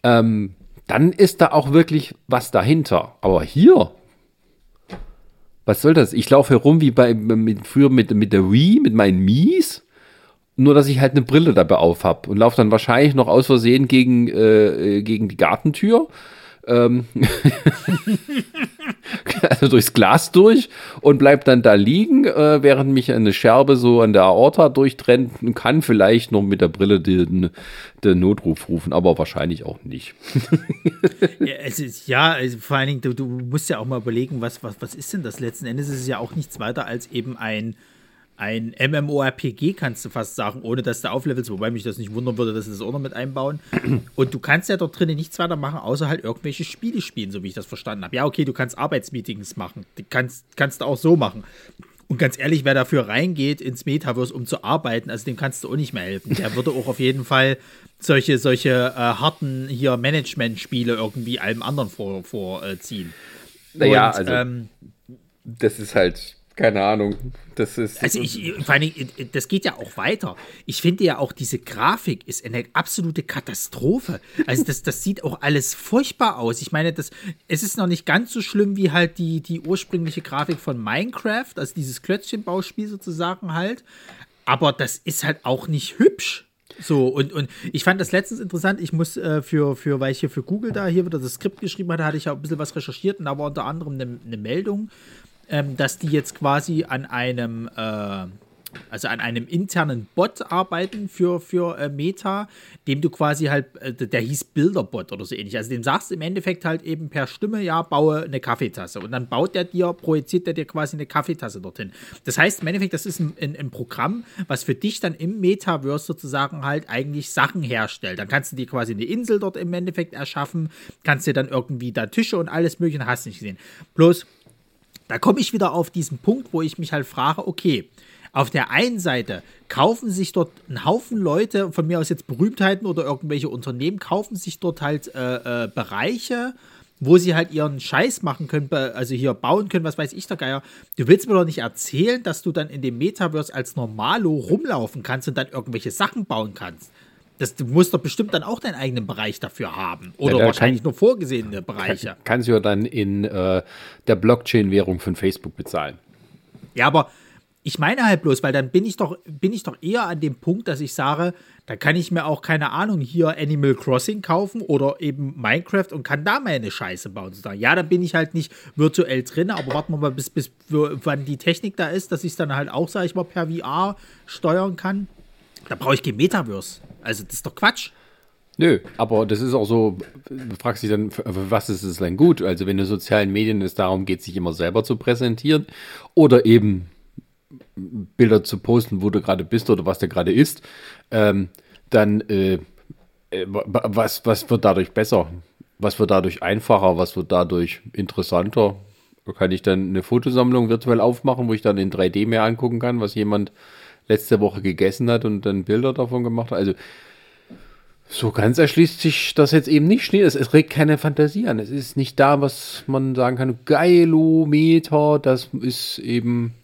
ähm, dann ist da auch wirklich was dahinter. Aber hier, was soll das? Ich laufe herum wie bei mit, früher mit, mit der Wii, mit meinen Mies nur, dass ich halt eine Brille dabei auf habe und laufe dann wahrscheinlich noch aus Versehen gegen, äh, gegen die Gartentür. Ähm [laughs] also durchs Glas durch und bleib dann da liegen, äh, während mich eine Scherbe so an der Aorta durchtrennt und kann vielleicht noch mit der Brille den, den Notruf rufen, aber wahrscheinlich auch nicht. ja, es ist, ja also vor allen Dingen, du, du musst ja auch mal überlegen, was, was, was ist denn das? Letzten Endes ist es ja auch nichts weiter als eben ein ein MMORPG, kannst du fast sagen, ohne dass du auflevelst, wobei mich das nicht wundern würde, dass sie das auch noch mit einbauen. [clears throat] Und du kannst ja dort drinnen nichts weiter machen, außer halt irgendwelche Spiele spielen, so wie ich das verstanden habe. Ja, okay, du kannst Arbeitsmeetings machen. Die kannst, kannst du auch so machen. Und ganz ehrlich, wer dafür reingeht ins Metaverse, um zu arbeiten, also dem kannst du auch nicht mehr helfen. Der würde auch auf jeden Fall solche, solche äh, harten hier Management-Spiele irgendwie allem anderen vorziehen. Vor, äh, naja, also ähm, das ist halt keine Ahnung. Das ist. Also ich, vor allem, das geht ja auch weiter. Ich finde ja auch, diese Grafik ist eine absolute Katastrophe. Also das, das sieht auch alles furchtbar aus. Ich meine, das, es ist noch nicht ganz so schlimm wie halt die, die ursprüngliche Grafik von Minecraft, also dieses Klötzchenbauspiel sozusagen halt. Aber das ist halt auch nicht hübsch. So, und, und ich fand das letztens interessant. Ich muss äh, für, für, weil ich hier für Google da hier wieder das Skript geschrieben hatte, hatte ich auch ein bisschen was recherchiert und da war unter anderem eine, eine Meldung, ähm, dass die jetzt quasi an einem, äh, also an einem internen Bot arbeiten für, für äh, Meta, dem du quasi halt, äh, der hieß Bilderbot oder so ähnlich. Also dem sagst du im Endeffekt halt eben per Stimme, ja, baue eine Kaffeetasse. Und dann baut der dir, projiziert der dir quasi eine Kaffeetasse dorthin. Das heißt im Endeffekt, das ist ein, ein, ein Programm, was für dich dann im Metaverse sozusagen halt eigentlich Sachen herstellt. Dann kannst du dir quasi eine Insel dort im Endeffekt erschaffen, kannst dir dann irgendwie da Tische und alles mögliche, hast nicht gesehen. Bloß, da komme ich wieder auf diesen Punkt, wo ich mich halt frage, okay, auf der einen Seite kaufen sich dort ein Haufen Leute, von mir aus jetzt Berühmtheiten oder irgendwelche Unternehmen, kaufen sich dort halt äh, äh, Bereiche, wo sie halt ihren Scheiß machen können, also hier bauen können, was weiß ich der Geier. Du willst mir doch nicht erzählen, dass du dann in dem Metaverse als Normalo rumlaufen kannst und dann irgendwelche Sachen bauen kannst. Das, du musst doch bestimmt dann auch deinen eigenen Bereich dafür haben. Oder ja, wahrscheinlich kann, nur vorgesehene Bereiche. Kann, kannst du ja dann in äh, der Blockchain-Währung von Facebook bezahlen. Ja, aber ich meine halt bloß, weil dann bin ich doch, bin ich doch eher an dem Punkt, dass ich sage, da kann ich mir auch, keine Ahnung, hier Animal Crossing kaufen oder eben Minecraft und kann da meine Scheiße bauen. Ja, dann bin ich halt nicht virtuell drin, aber warten wir mal, bis, bis wann die Technik da ist, dass ich es dann halt auch, sag ich mal, per VR steuern kann. Da brauche ich kein Metaverse. Also, das ist doch Quatsch. Nö, aber das ist auch so, du fragst dich dann, für was ist es denn gut? Also, wenn in sozialen Medien es darum geht, sich immer selber zu präsentieren oder eben Bilder zu posten, wo du gerade bist oder was da gerade ist, ähm, dann äh, äh was, was wird dadurch besser? Was wird dadurch einfacher? Was wird dadurch interessanter? Kann ich dann eine Fotosammlung virtuell aufmachen, wo ich dann in 3D mehr angucken kann, was jemand letzte Woche gegessen hat und dann Bilder davon gemacht hat? Also so ganz erschließt sich das jetzt eben nicht. Es, es regt keine Fantasie an. Es ist nicht da, was man sagen kann, Geilometer, das ist eben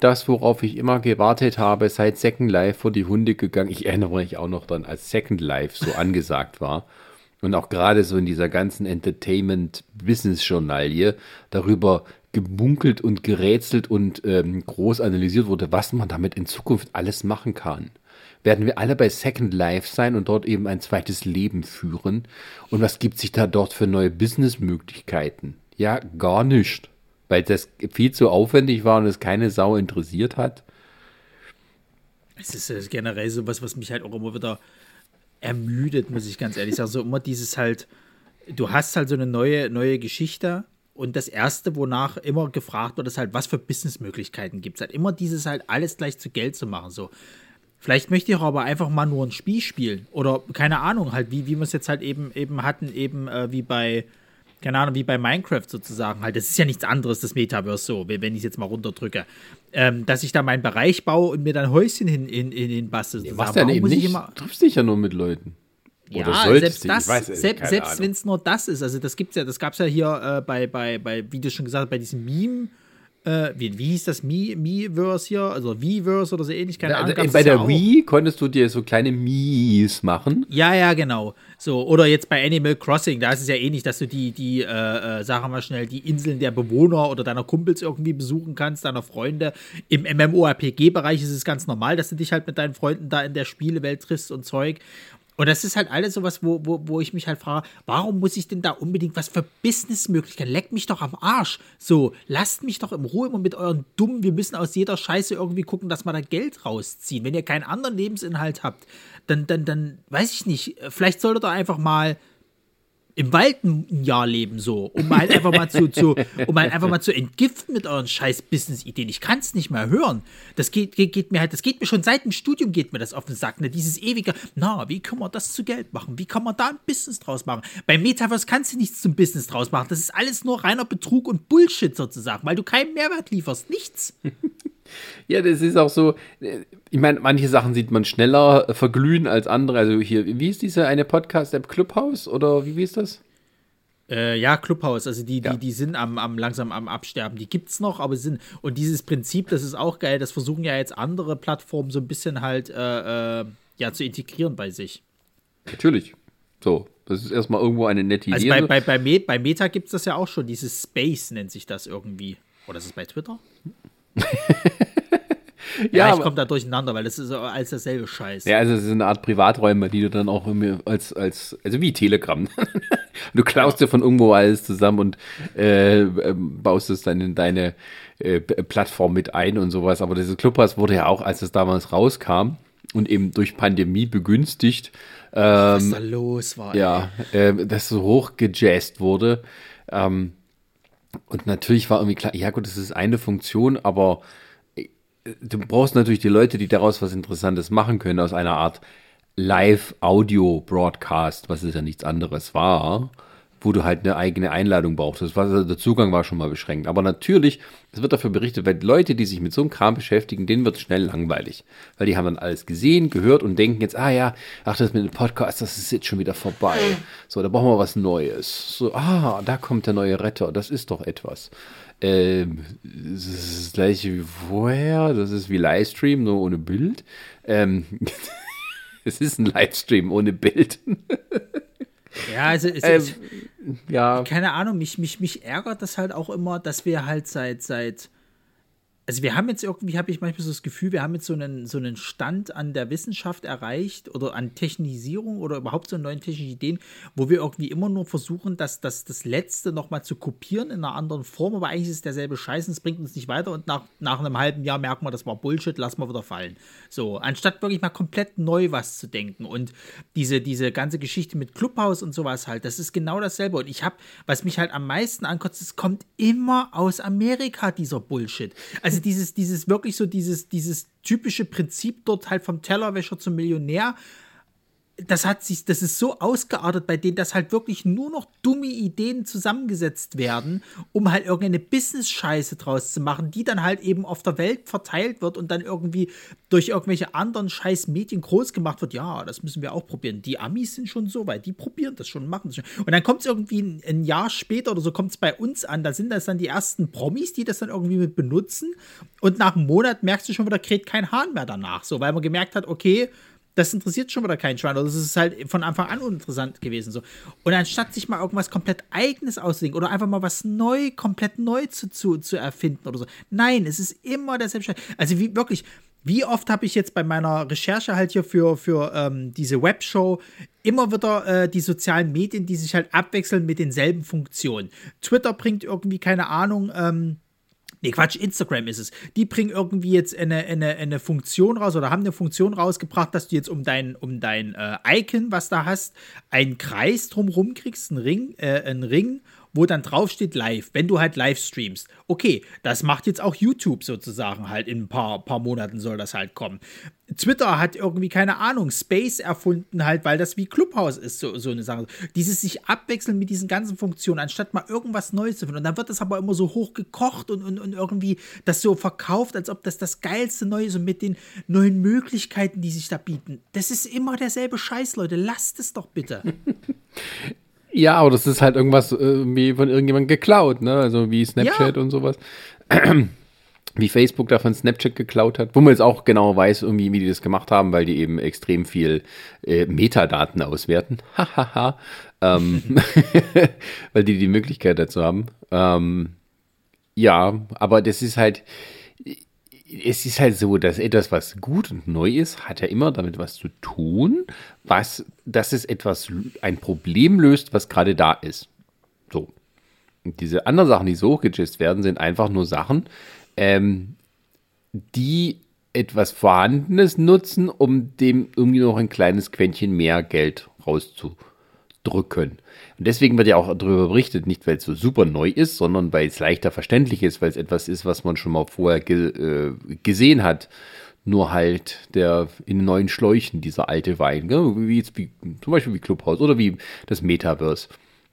das, worauf ich immer gewartet habe, seit Second Life vor die Hunde gegangen. Ich erinnere mich auch noch dann, als Second Life so [laughs] angesagt war. Und auch gerade so in dieser ganzen Entertainment-Business-Journalie darüber gemunkelt und gerätselt und ähm, groß analysiert wurde, was man damit in Zukunft alles machen kann. Werden wir alle bei Second Life sein und dort eben ein zweites Leben führen? Und was gibt sich da dort für neue Businessmöglichkeiten? Ja, gar nicht weil das viel zu aufwendig war und es keine Sau interessiert hat. Es ist äh, generell so was, was mich halt auch immer wieder ermüdet, muss ich ganz ehrlich sagen. So immer dieses halt, du hast halt so eine neue, neue Geschichte und das Erste, wonach immer gefragt wird, ist halt, was für Businessmöglichkeiten gibt es halt. Immer dieses halt, alles gleich zu Geld zu machen. So, Vielleicht möchte ich aber einfach mal nur ein Spiel spielen. Oder keine Ahnung, halt, wie, wie wir es jetzt halt eben, eben hatten, eben äh, wie bei keine Ahnung, wie bei Minecraft sozusagen halt. Das ist ja nichts anderes, das Metaverse so, wenn ich es jetzt mal runterdrücke. Ähm, dass ich da meinen Bereich baue und mir dann Häuschen hin, in, in, in bastel. Ja, was denn eben nicht? Immer, triffst dich ja nur mit Leuten. Oder ja, selbst das, weiß, selbst, selbst wenn es nur das ist, also das gibt's ja, das gab es ja hier äh, bei, bei, bei, wie du schon gesagt hast, bei diesem Meme, äh, wie, wie hieß das Mi-Verse hier? Also V-Verse oder so ähnlich, keine Ahnung. Bei der ja Wii konntest du dir so kleine Mies machen. Ja, ja, genau. So, oder jetzt bei Animal Crossing, da ist es ja ähnlich, dass du die, die, äh, äh, sagen wir schnell, die Inseln der Bewohner oder deiner Kumpels irgendwie besuchen kannst, deiner Freunde. Im MMORPG-Bereich ist es ganz normal, dass du dich halt mit deinen Freunden da in der Spielewelt triffst und Zeug. Und das ist halt alles sowas, wo, wo, wo ich mich halt frage, warum muss ich denn da unbedingt was für Businessmöglichkeiten? Leckt mich doch am Arsch. So, lasst mich doch im Ruhe immer mit euren dummen, wir müssen aus jeder Scheiße irgendwie gucken, dass wir da Geld rausziehen. Wenn ihr keinen anderen Lebensinhalt habt, dann, dann, dann, weiß ich nicht, vielleicht solltet ihr einfach mal im Wald ein Jahr leben, so, um halt einfach mal zu, zu um halt einfach mal zu entgiften mit euren scheiß Business-Ideen. Ich kann es nicht mehr hören. Das geht, geht, geht, mir halt, das geht mir schon seit dem Studium geht mir das auf den Sack, ne? Dieses ewige, na, wie kann man das zu Geld machen? Wie kann man da ein Business draus machen? Beim Metaverse kannst du nichts zum Business draus machen. Das ist alles nur reiner Betrug und Bullshit sozusagen, weil du keinen Mehrwert lieferst. Nichts. Ja, das ist auch so. Ich meine, manche Sachen sieht man schneller verglühen als andere. Also hier, wie ist diese eine Podcast-App Clubhouse oder wie, wie ist das? Äh, ja, Clubhouse, also die, die, ja. die sind am, am langsam am Absterben. Die gibt's noch, aber sind. Und dieses Prinzip, das ist auch geil, das versuchen ja jetzt andere Plattformen so ein bisschen halt äh, äh, ja, zu integrieren bei sich. Natürlich. So, das ist erstmal irgendwo eine nette also Idee. Also bei, bei, bei, bei Meta gibt es das ja auch schon, dieses Space nennt sich das irgendwie. Oder ist es bei Twitter? [laughs] ja, ja, ich komme da durcheinander, weil das ist alles dasselbe Scheiß. Ja, also es ist eine Art Privaträume, die du dann auch als, als also wie Telegram. [laughs] du klaust ja. dir von irgendwo alles zusammen und äh, ähm, baust es dann in deine äh, Plattform mit ein und sowas. Aber dieses Clubhouse wurde ja auch, als es damals rauskam und eben durch Pandemie begünstigt, ähm, was da los war. Ja, äh, dass so hochgejazzt wurde. Ähm, und natürlich war irgendwie klar, ja gut, das ist eine Funktion, aber äh, du brauchst natürlich die Leute, die daraus was Interessantes machen können, aus einer Art Live-Audio-Broadcast, was es ja nichts anderes war wo du halt eine eigene Einladung brauchst. Also der Zugang war schon mal beschränkt. Aber natürlich, es wird dafür berichtet, weil Leute, die sich mit so einem Kram beschäftigen, denen wird es schnell langweilig. Weil die haben dann alles gesehen, gehört und denken jetzt, ah ja, ach, das mit dem Podcast, das ist jetzt schon wieder vorbei. So, da brauchen wir was Neues. So, ah, da kommt der neue Retter, das ist doch etwas. Ähm, das ist das gleiche wie vorher, das ist wie Livestream, nur ohne Bild. Ähm, [laughs] es ist ein Livestream ohne Bild. [laughs] Ja, also es, ähm, ja. keine Ahnung, mich, mich, mich ärgert das halt auch immer, dass wir halt seit, seit also wir haben jetzt irgendwie, habe ich manchmal so das Gefühl, wir haben jetzt so einen, so einen Stand an der Wissenschaft erreicht oder an Technisierung oder überhaupt so neuen technischen Ideen, wo wir irgendwie immer nur versuchen, dass, dass das Letzte nochmal zu kopieren in einer anderen Form, aber eigentlich ist es derselbe Scheiß und es bringt uns nicht weiter und nach, nach einem halben Jahr merken wir, das war Bullshit, lassen wir wieder fallen. So, anstatt wirklich mal komplett neu was zu denken und diese, diese ganze Geschichte mit Clubhouse und sowas halt, das ist genau dasselbe und ich habe, was mich halt am meisten ankotzt, es kommt immer aus Amerika, dieser Bullshit. Also also dieses, dieses wirklich so dieses, dieses typische Prinzip dort halt vom Tellerwäscher zum Millionär das hat sich, das ist so ausgeartet bei denen, dass halt wirklich nur noch dumme Ideen zusammengesetzt werden, um halt irgendeine Business-Scheiße draus zu machen, die dann halt eben auf der Welt verteilt wird und dann irgendwie durch irgendwelche anderen scheiß Medien groß gemacht wird. Ja, das müssen wir auch probieren. Die Amis sind schon so weit, die probieren das schon, machen das schon. Und dann kommt es irgendwie ein, ein, Jahr später oder so, kommt es bei uns an, da sind das dann die ersten Promis, die das dann irgendwie mit benutzen. Und nach einem Monat merkst du schon wieder, kräht kein Hahn mehr danach. So, weil man gemerkt hat, okay, das interessiert schon wieder keinen Schwein. Oder das ist halt von Anfang an uninteressant gewesen. So. Und anstatt sich mal irgendwas komplett Eigenes auszudenken oder einfach mal was neu, komplett neu zu, zu, zu erfinden oder so. Nein, es ist immer derselbe Scheiß. Also wie wirklich, wie oft habe ich jetzt bei meiner Recherche halt hier für, für ähm, diese Webshow immer wieder äh, die sozialen Medien, die sich halt abwechseln mit denselben Funktionen. Twitter bringt irgendwie, keine Ahnung, ähm, Nee, Quatsch, Instagram ist es. Die bringen irgendwie jetzt eine, eine, eine Funktion raus oder haben eine Funktion rausgebracht, dass du jetzt um dein, um dein äh, Icon, was da hast, einen Kreis drumrum kriegst, einen Ring, äh, einen Ring wo dann drauf steht live, wenn du halt live streamst. Okay, das macht jetzt auch YouTube sozusagen halt in ein paar, paar Monaten soll das halt kommen. Twitter hat irgendwie, keine Ahnung, Space erfunden halt, weil das wie Clubhouse ist, so, so eine Sache. Dieses sich abwechseln mit diesen ganzen Funktionen, anstatt mal irgendwas Neues zu finden. Und dann wird das aber immer so hoch gekocht und, und, und irgendwie das so verkauft, als ob das das geilste Neue so mit den neuen Möglichkeiten, die sich da bieten. Das ist immer derselbe Scheiß, Leute. Lasst es doch bitte. [laughs] Ja, aber das ist halt irgendwas äh, wie von irgendjemandem geklaut, ne? Also wie Snapchat ja. und sowas. [clears throat] wie Facebook davon Snapchat geklaut hat, wo man jetzt auch genau weiß, irgendwie, wie die das gemacht haben, weil die eben extrem viel äh, Metadaten auswerten. [laughs] Hahaha. ähm, [laughs] weil die die Möglichkeit dazu haben. Ähm, ja, aber das ist halt, es ist halt so, dass etwas, was gut und neu ist, hat ja immer damit was zu tun, was, dass es etwas, ein Problem löst, was gerade da ist. So. Und diese anderen Sachen, die so hochgejist werden, sind einfach nur Sachen, ähm, die etwas Vorhandenes nutzen, um dem irgendwie noch ein kleines Quäntchen mehr Geld rauszudrücken. Und deswegen wird ja auch darüber berichtet, nicht weil es so super neu ist, sondern weil es leichter verständlich ist, weil es etwas ist, was man schon mal vorher ge äh, gesehen hat. Nur halt der in neuen Schläuchen, dieser alte Wein, ja, wie, jetzt, wie zum Beispiel wie Clubhouse oder wie das Metaverse.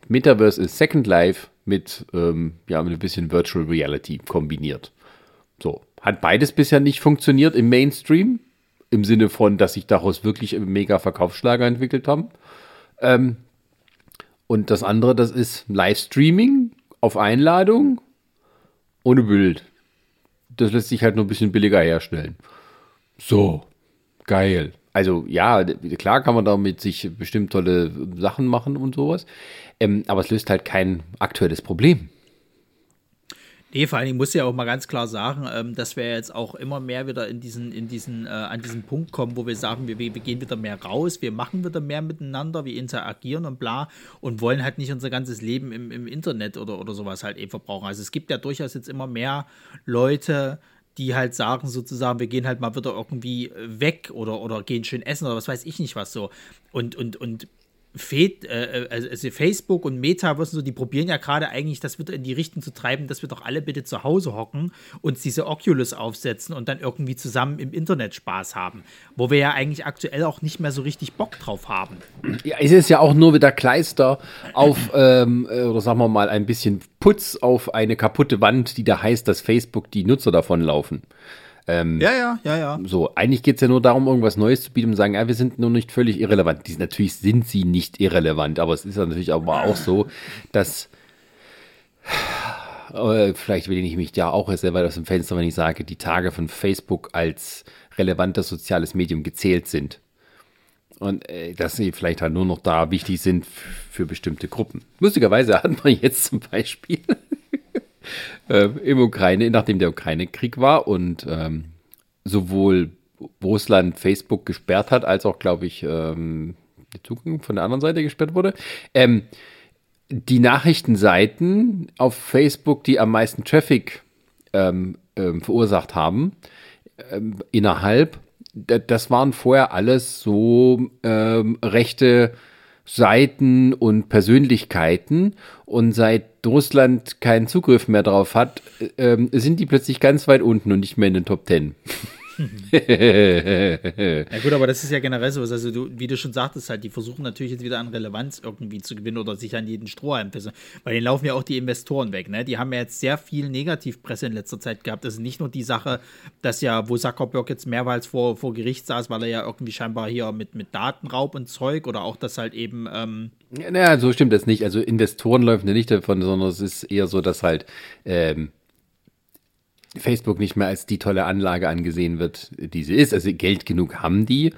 Metaverse ist Second Life mit, ähm, ja, mit ein bisschen Virtual Reality kombiniert. So, hat beides bisher nicht funktioniert im Mainstream, im Sinne von, dass sich daraus wirklich mega Verkaufsschlager entwickelt haben. Ähm, und das andere, das ist Livestreaming auf Einladung ohne Bild. Das lässt sich halt nur ein bisschen billiger herstellen. So, geil. Also ja, klar kann man damit sich bestimmt tolle Sachen machen und sowas. Ähm, aber es löst halt kein aktuelles Problem. Nee, vor allen Dingen muss ja auch mal ganz klar sagen, ähm, dass wir jetzt auch immer mehr wieder in diesen, in diesen, äh, an diesen Punkt kommen, wo wir sagen, wir, wir gehen wieder mehr raus, wir machen wieder mehr miteinander, wir interagieren und bla und wollen halt nicht unser ganzes Leben im, im Internet oder, oder sowas halt eben verbrauchen. Also es gibt ja durchaus jetzt immer mehr Leute, die halt sagen sozusagen, wir gehen halt mal wieder irgendwie weg oder, oder gehen schön essen oder was weiß ich nicht was so. Und, und, und also, also Facebook und Metaverse so, die probieren ja gerade eigentlich, das wieder in die Richtung zu treiben, dass wir doch alle bitte zu Hause hocken, uns diese Oculus aufsetzen und dann irgendwie zusammen im Internet Spaß haben. Wo wir ja eigentlich aktuell auch nicht mehr so richtig Bock drauf haben. Ja, es ist ja auch nur wieder Kleister auf, [clears throat] ähm, äh, oder sagen wir mal, ein bisschen Putz auf eine kaputte Wand, die da heißt, dass Facebook die Nutzer davonlaufen. Ähm, ja, ja, ja, ja. So, eigentlich geht es ja nur darum, irgendwas Neues zu bieten und sagen, ja, wir sind nur nicht völlig irrelevant. Die, natürlich sind sie nicht irrelevant, aber es ist ja natürlich aber auch so, dass äh, vielleicht will ich mich ja auch selber aus dem Fenster, wenn ich sage, die Tage von Facebook als relevantes soziales Medium gezählt sind. Und äh, dass sie vielleicht halt nur noch da wichtig sind für bestimmte Gruppen. Lustigerweise hat man jetzt zum Beispiel äh, im Ukraine, nachdem der Ukraine-Krieg war und ähm, sowohl Russland Facebook gesperrt hat, als auch, glaube ich, ähm, die Zukunft von der anderen Seite gesperrt wurde. Ähm, die Nachrichtenseiten auf Facebook, die am meisten Traffic ähm, ähm, verursacht haben, ähm, innerhalb, das waren vorher alles so ähm, rechte Seiten und Persönlichkeiten und seit Russland keinen Zugriff mehr drauf hat, äh, sind die plötzlich ganz weit unten und nicht mehr in den Top Ten. [laughs] [laughs] ja gut, aber das ist ja generell so. Also du, wie du schon sagtest, halt, die versuchen natürlich jetzt wieder an Relevanz irgendwie zu gewinnen oder sich an jeden Strohhalm fesseln. Weil denen laufen ja auch die Investoren weg, ne? Die haben ja jetzt sehr viel Negativpresse in letzter Zeit gehabt. Das ist nicht nur die Sache, dass ja, wo Zuckerberg jetzt mehrmals vor, vor Gericht saß, weil er ja irgendwie scheinbar hier mit, mit Datenraub und Zeug oder auch das halt eben. Ähm naja, so stimmt das nicht. Also Investoren laufen ja nicht davon, sondern es ist eher so, dass halt ähm, Facebook nicht mehr als die tolle Anlage angesehen wird, die sie ist. Also Geld genug haben die.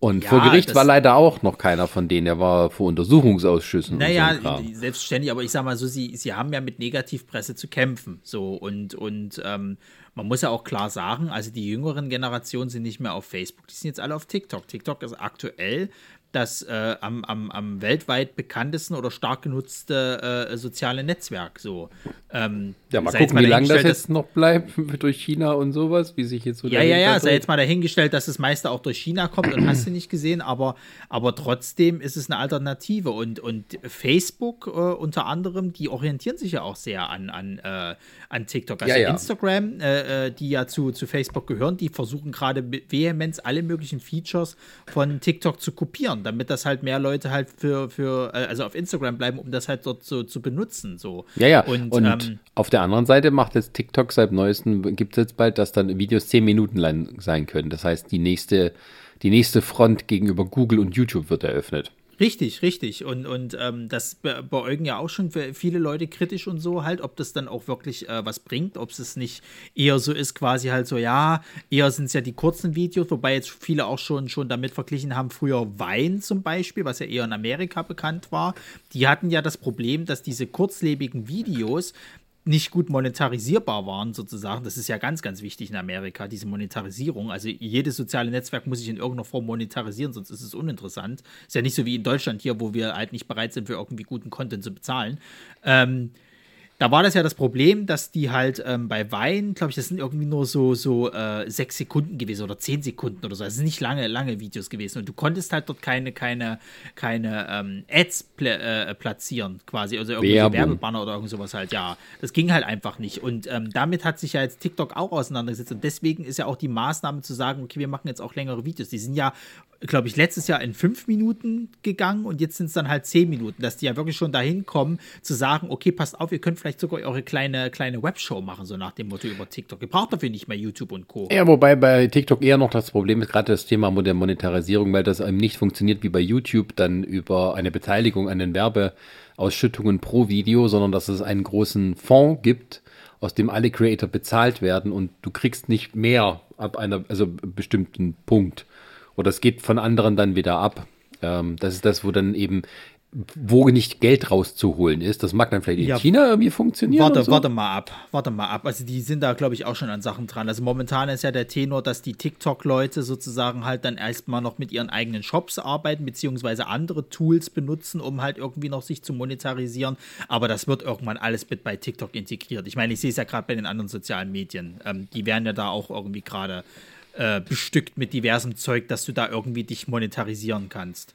Und ja, vor Gericht war leider auch noch keiner von denen. Er war vor Untersuchungsausschüssen. Naja, so selbstverständlich, aber ich sag mal so, sie, sie haben ja mit Negativpresse zu kämpfen. So und, und ähm, man muss ja auch klar sagen, also die jüngeren Generationen sind nicht mehr auf Facebook, die sind jetzt alle auf TikTok. TikTok ist aktuell das äh, am, am, am weltweit bekanntesten oder stark genutzte äh, soziale Netzwerk. So. Ähm, ja, mal gucken, wie lange das jetzt noch bleibt [laughs] durch China und sowas, wie sich jetzt so Ja, ja, ja, sei jetzt mal dahingestellt, dass das meiste auch durch China kommt und hast du nicht gesehen, aber, aber trotzdem ist es eine Alternative und, und Facebook äh, unter anderem, die orientieren sich ja auch sehr an, an, äh, an TikTok. Also ja, ja. Instagram, äh, äh, die ja zu, zu Facebook gehören, die versuchen gerade vehement alle möglichen Features von TikTok zu kopieren damit das halt mehr Leute halt für, für äh, also auf Instagram bleiben, um das halt dort so zu benutzen. So. Ja, ja. Und, und ähm, auf der anderen Seite macht jetzt TikTok seit neuestem, gibt es jetzt bald, dass dann Videos zehn Minuten lang sein können. Das heißt, die nächste, die nächste Front gegenüber Google und YouTube wird eröffnet. Richtig, richtig. Und, und ähm, das beäugen ja auch schon viele Leute kritisch und so halt, ob das dann auch wirklich äh, was bringt, ob es nicht eher so ist, quasi halt so, ja, eher sind es ja die kurzen Videos, wobei jetzt viele auch schon, schon damit verglichen haben, früher Wein zum Beispiel, was ja eher in Amerika bekannt war. Die hatten ja das Problem, dass diese kurzlebigen Videos nicht gut monetarisierbar waren, sozusagen. Das ist ja ganz, ganz wichtig in Amerika, diese Monetarisierung. Also jedes soziale Netzwerk muss sich in irgendeiner Form monetarisieren, sonst ist es uninteressant. Ist ja nicht so wie in Deutschland hier, wo wir halt nicht bereit sind, für irgendwie guten Content zu bezahlen. Ähm, da war das ja das Problem, dass die halt ähm, bei Wein, glaube ich, das sind irgendwie nur so, so äh, sechs Sekunden gewesen oder zehn Sekunden oder so. Das sind nicht lange, lange Videos gewesen. Und du konntest halt dort keine, keine, keine ähm, Ads pl äh, platzieren, quasi. Also irgendwie so Werbebanner oder irgend sowas halt. Ja, das ging halt einfach nicht. Und ähm, damit hat sich ja jetzt TikTok auch auseinandergesetzt. Und deswegen ist ja auch die Maßnahme zu sagen, okay, wir machen jetzt auch längere Videos. Die sind ja glaube ich, letztes Jahr in fünf Minuten gegangen und jetzt sind es dann halt zehn Minuten, dass die ja wirklich schon dahin kommen, zu sagen, okay, passt auf, ihr könnt vielleicht sogar eure kleine, kleine Webshow machen, so nach dem Motto über TikTok. Ihr braucht dafür nicht mehr YouTube und Co. Ja, wobei bei TikTok eher noch das Problem ist, gerade das Thema der Monetarisierung, weil das eben nicht funktioniert wie bei YouTube, dann über eine Beteiligung an den Werbeausschüttungen pro Video, sondern dass es einen großen Fonds gibt, aus dem alle Creator bezahlt werden und du kriegst nicht mehr ab einer, also bestimmten Punkt. Oder es geht von anderen dann wieder ab. Ähm, das ist das, wo dann eben wo nicht Geld rauszuholen ist. Das mag dann vielleicht in ja, China irgendwie funktionieren. Warte, so. warte mal ab, warte mal ab. Also die sind da, glaube ich, auch schon an Sachen dran. Also momentan ist ja der Tenor, dass die TikTok-Leute sozusagen halt dann erstmal noch mit ihren eigenen Shops arbeiten, beziehungsweise andere Tools benutzen, um halt irgendwie noch sich zu monetarisieren. Aber das wird irgendwann alles mit bei TikTok integriert. Ich meine, ich sehe es ja gerade bei den anderen sozialen Medien. Ähm, die werden ja da auch irgendwie gerade äh, bestückt mit diversem Zeug, dass du da irgendwie dich monetarisieren kannst.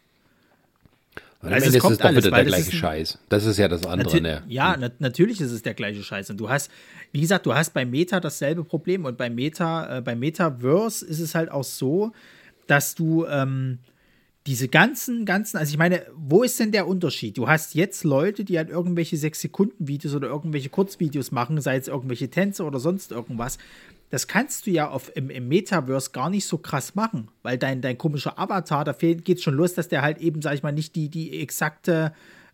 Weil also es kommt ist doch alles, wieder der gleiche Scheiß. Das ist ja das andere, ne? Ja, na natürlich ist es der gleiche Scheiß. Und du hast, wie gesagt, du hast bei Meta dasselbe Problem. Und bei Meta, äh, bei Metaverse ist es halt auch so, dass du ähm, diese ganzen, ganzen, also ich meine, wo ist denn der Unterschied? Du hast jetzt Leute, die halt irgendwelche 6-Sekunden-Videos oder irgendwelche Kurzvideos machen, sei es irgendwelche Tänze oder sonst irgendwas das kannst du ja auf, im, im, Metaverse gar nicht so krass machen, weil dein, dein komischer Avatar, da geht schon los, dass der halt eben, sag ich mal, nicht die, die exakte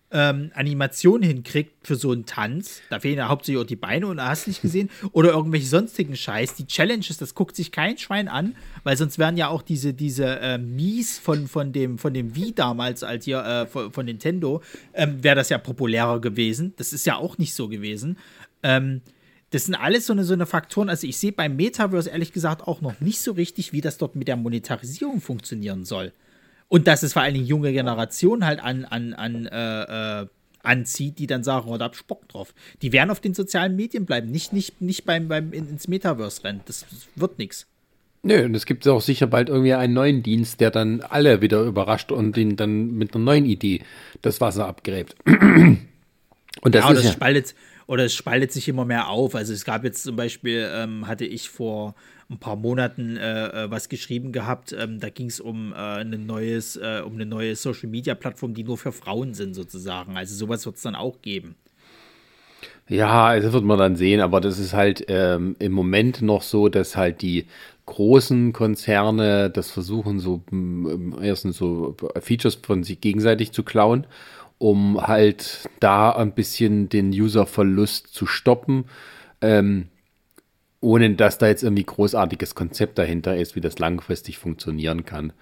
ähm, Animation hinkriegt für so einen Tanz. Da fehlen ja hauptsächlich auch die Beine und hast nicht gesehen. Oder irgendwelche sonstigen Scheiß. Die Challenges, das guckt sich kein Schwein an, weil sonst wären ja auch diese, diese äh, Mies von, von, dem, von dem Wii damals, als hier äh, von, von, Nintendo, ähm, wäre das ja populärer gewesen. Das ist ja auch nicht so gewesen. Ähm, das sind alles so eine, so eine Faktoren. Also ich sehe beim Metaverse ehrlich gesagt auch noch nicht so richtig, wie das dort mit der Monetarisierung funktionieren soll. Und dass es vor allen Dingen junge Generationen halt an, an, an äh, äh, anzieht, die dann sagen, oh, da hab ich Bock drauf. Die werden auf den sozialen Medien bleiben, nicht, nicht, nicht beim, beim ins Metaverse rennen. Das wird nichts. Nö, und es gibt auch sicher bald irgendwie einen neuen Dienst, der dann alle wieder überrascht und den dann mit einer neuen Idee das Wasser abgräbt. [clears throat] Und das, ja, das ja spaltet, oder es spaltet sich immer mehr auf. Also es gab jetzt zum Beispiel, ähm, hatte ich vor ein paar Monaten äh, äh was geschrieben gehabt. Ähm, da ging es um äh, äh, um eine neue Social Media Plattform, die nur für Frauen sind sozusagen. Also sowas wird es dann auch geben. Ja, das wird man dann sehen, aber das ist halt ähm, im Moment noch so, dass halt die großen Konzerne das versuchen, so erstens so Features von sich gegenseitig zu klauen um halt da ein bisschen den Userverlust zu stoppen, ähm, ohne dass da jetzt irgendwie großartiges Konzept dahinter ist, wie das langfristig funktionieren kann.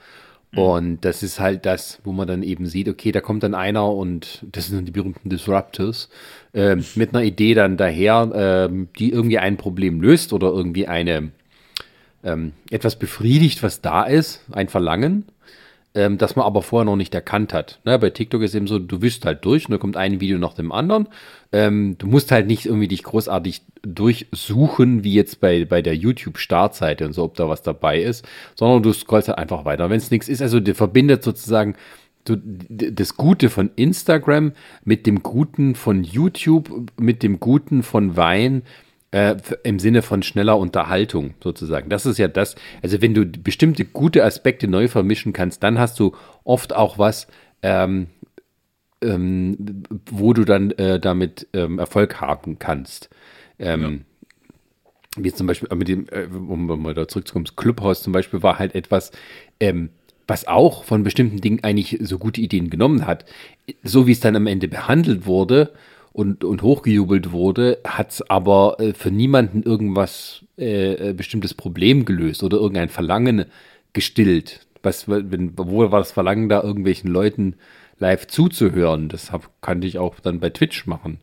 Mhm. Und das ist halt das, wo man dann eben sieht, okay, da kommt dann einer und das sind die berühmten Disruptors, äh, mit einer Idee dann daher, äh, die irgendwie ein Problem löst oder irgendwie eine ähm, etwas befriedigt, was da ist, ein Verlangen ähm, das man aber vorher noch nicht erkannt hat. Ne, bei TikTok ist eben so, du wischst halt durch und da kommt ein Video nach dem anderen. Ähm, du musst halt nicht irgendwie dich großartig durchsuchen, wie jetzt bei, bei der YouTube-Startseite und so, ob da was dabei ist, sondern du scrollst halt einfach weiter. Wenn es nichts ist, also der verbindet sozusagen das Gute von Instagram mit dem Guten von YouTube, mit dem Guten von Wein, äh, im Sinne von schneller Unterhaltung sozusagen. Das ist ja das, also wenn du bestimmte gute Aspekte neu vermischen kannst, dann hast du oft auch was, ähm, ähm, wo du dann äh, damit ähm, Erfolg haben kannst. Ähm, ja. Wie zum Beispiel mit dem, äh, um mal da zurückzukommen, das Clubhaus zum Beispiel war halt etwas, ähm, was auch von bestimmten Dingen eigentlich so gute Ideen genommen hat. So wie es dann am Ende behandelt wurde und, und hochgejubelt wurde, hat es aber äh, für niemanden irgendwas äh, äh, bestimmtes Problem gelöst oder irgendein Verlangen gestillt. Was, wenn, wo war das Verlangen da, irgendwelchen Leuten live zuzuhören? Das hab, kannte ich auch dann bei Twitch machen.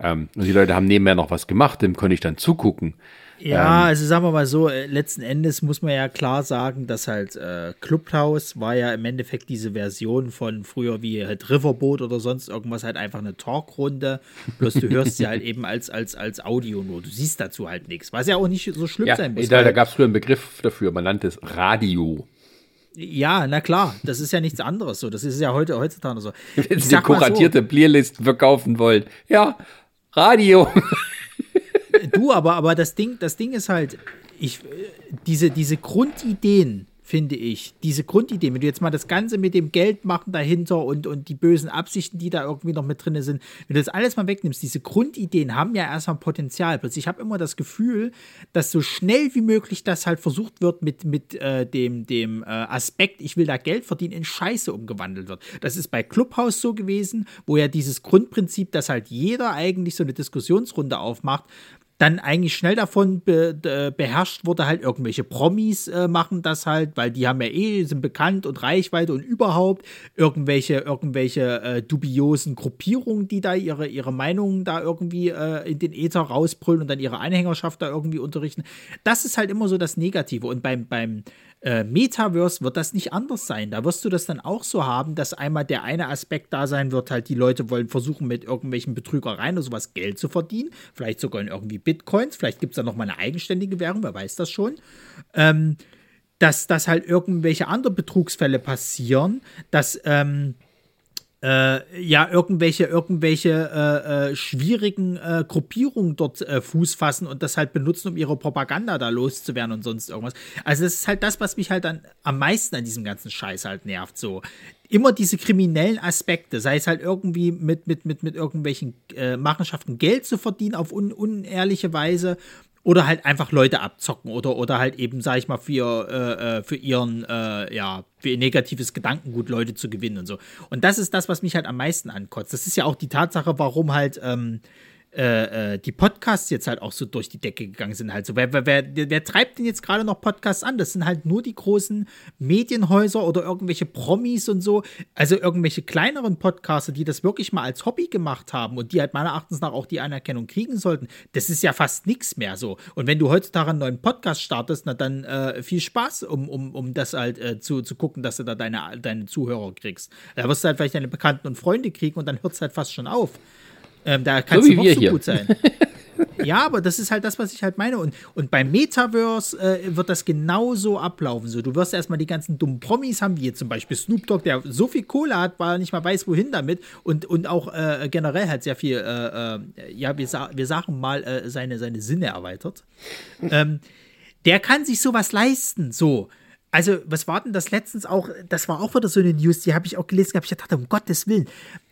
Ähm, und die Leute haben nebenher noch was gemacht, dem konnte ich dann zugucken. Ja, ähm, also sagen wir mal so, äh, letzten Endes muss man ja klar sagen, dass halt äh, Clubhouse war ja im Endeffekt diese Version von früher wie halt Riverboat oder sonst irgendwas, halt einfach eine Talkrunde. Bloß du hörst sie halt [laughs] eben als, als, als Audio nur. Du siehst dazu halt nichts, was ja auch nicht so schlimm ja, sein muss. Da, da gab es früher einen Begriff dafür, man nannte es Radio. Ja, na klar, das ist ja nichts anderes so. Das ist ja heute heutzutage so. Wenn Sie kuratierte so, Playlisten verkaufen wollen. Ja, Radio. [laughs] du, aber, aber das Ding, das Ding ist halt, ich, diese, diese Grundideen, finde ich, diese Grundideen, wenn du jetzt mal das Ganze mit dem Geld machen dahinter und, und die bösen Absichten, die da irgendwie noch mit drin sind, wenn du das alles mal wegnimmst, diese Grundideen haben ja erstmal Potenzial. Plötzlich, ich habe immer das Gefühl, dass so schnell wie möglich das halt versucht wird, mit, mit äh, dem, dem äh, Aspekt, ich will da Geld verdienen, in Scheiße umgewandelt wird. Das ist bei Clubhouse so gewesen, wo ja dieses Grundprinzip, dass halt jeder eigentlich so eine Diskussionsrunde aufmacht, dann eigentlich schnell davon be, be, beherrscht wurde, halt irgendwelche Promis äh, machen das halt, weil die haben ja eh, sind bekannt und Reichweite und überhaupt irgendwelche, irgendwelche äh, dubiosen Gruppierungen, die da ihre, ihre Meinungen da irgendwie äh, in den Äther rausbrüllen und dann ihre Anhängerschaft da irgendwie unterrichten. Das ist halt immer so das Negative. Und beim, beim äh, Metaverse wird das nicht anders sein. Da wirst du das dann auch so haben, dass einmal der eine Aspekt da sein wird, halt die Leute wollen versuchen, mit irgendwelchen Betrügereien oder sowas Geld zu verdienen. Vielleicht sogar in irgendwie Bitcoins. Vielleicht gibt es da noch mal eine eigenständige Währung, wer weiß das schon. Ähm, dass, dass halt irgendwelche andere Betrugsfälle passieren, dass ähm, äh, ja irgendwelche irgendwelche äh, äh, schwierigen äh, Gruppierungen dort äh, Fuß fassen und das halt benutzen, um ihre Propaganda da loszuwerden und sonst irgendwas. Also das ist halt das, was mich halt dann am meisten an diesem ganzen Scheiß halt nervt. So immer diese kriminellen Aspekte, sei es halt irgendwie mit mit mit mit irgendwelchen äh, Machenschaften Geld zu verdienen auf un unehrliche Weise oder halt einfach Leute abzocken oder, oder halt eben, sag ich mal, für, äh, äh, für ihren, äh, ja, für ihr negatives Gedankengut Leute zu gewinnen und so. Und das ist das, was mich halt am meisten ankotzt. Das ist ja auch die Tatsache, warum halt ähm, äh, äh, die Podcasts jetzt halt auch so durch die Decke gegangen sind. Halt so, wer, wer, wer, wer treibt denn jetzt gerade noch Podcasts an? Das sind halt nur die großen Medienhäuser oder irgendwelche Promis und so. Also irgendwelche kleineren Podcaster, die das wirklich mal als Hobby gemacht haben und die halt meiner Erachtens nach auch die Anerkennung kriegen sollten. Das ist ja fast nichts mehr so. Und wenn du heutzutage einen neuen Podcast startest, na dann äh, viel Spaß, um, um, um das halt äh, zu, zu gucken, dass du da deine, deine Zuhörer kriegst. Da wirst du halt vielleicht deine Bekannten und Freunde kriegen und dann hört es halt fast schon auf. Ähm, da kannst so du noch so hier. gut sein. [laughs] ja, aber das ist halt das, was ich halt meine. Und, und beim Metaverse äh, wird das genauso ablaufen. So, du wirst erstmal die ganzen dummen Promis haben, wie jetzt zum Beispiel Snoop Dogg, der so viel Kohle hat, weil er nicht mal weiß, wohin damit. Und, und auch äh, generell halt sehr viel, äh, äh ja, wir, wir sagen mal, äh, seine, seine Sinne erweitert. ähm, der kann sich sowas leisten. So. Also, was war denn das letztens auch? Das war auch wieder so eine News, die habe ich auch gelesen, habe ich gedacht, um Gottes Willen.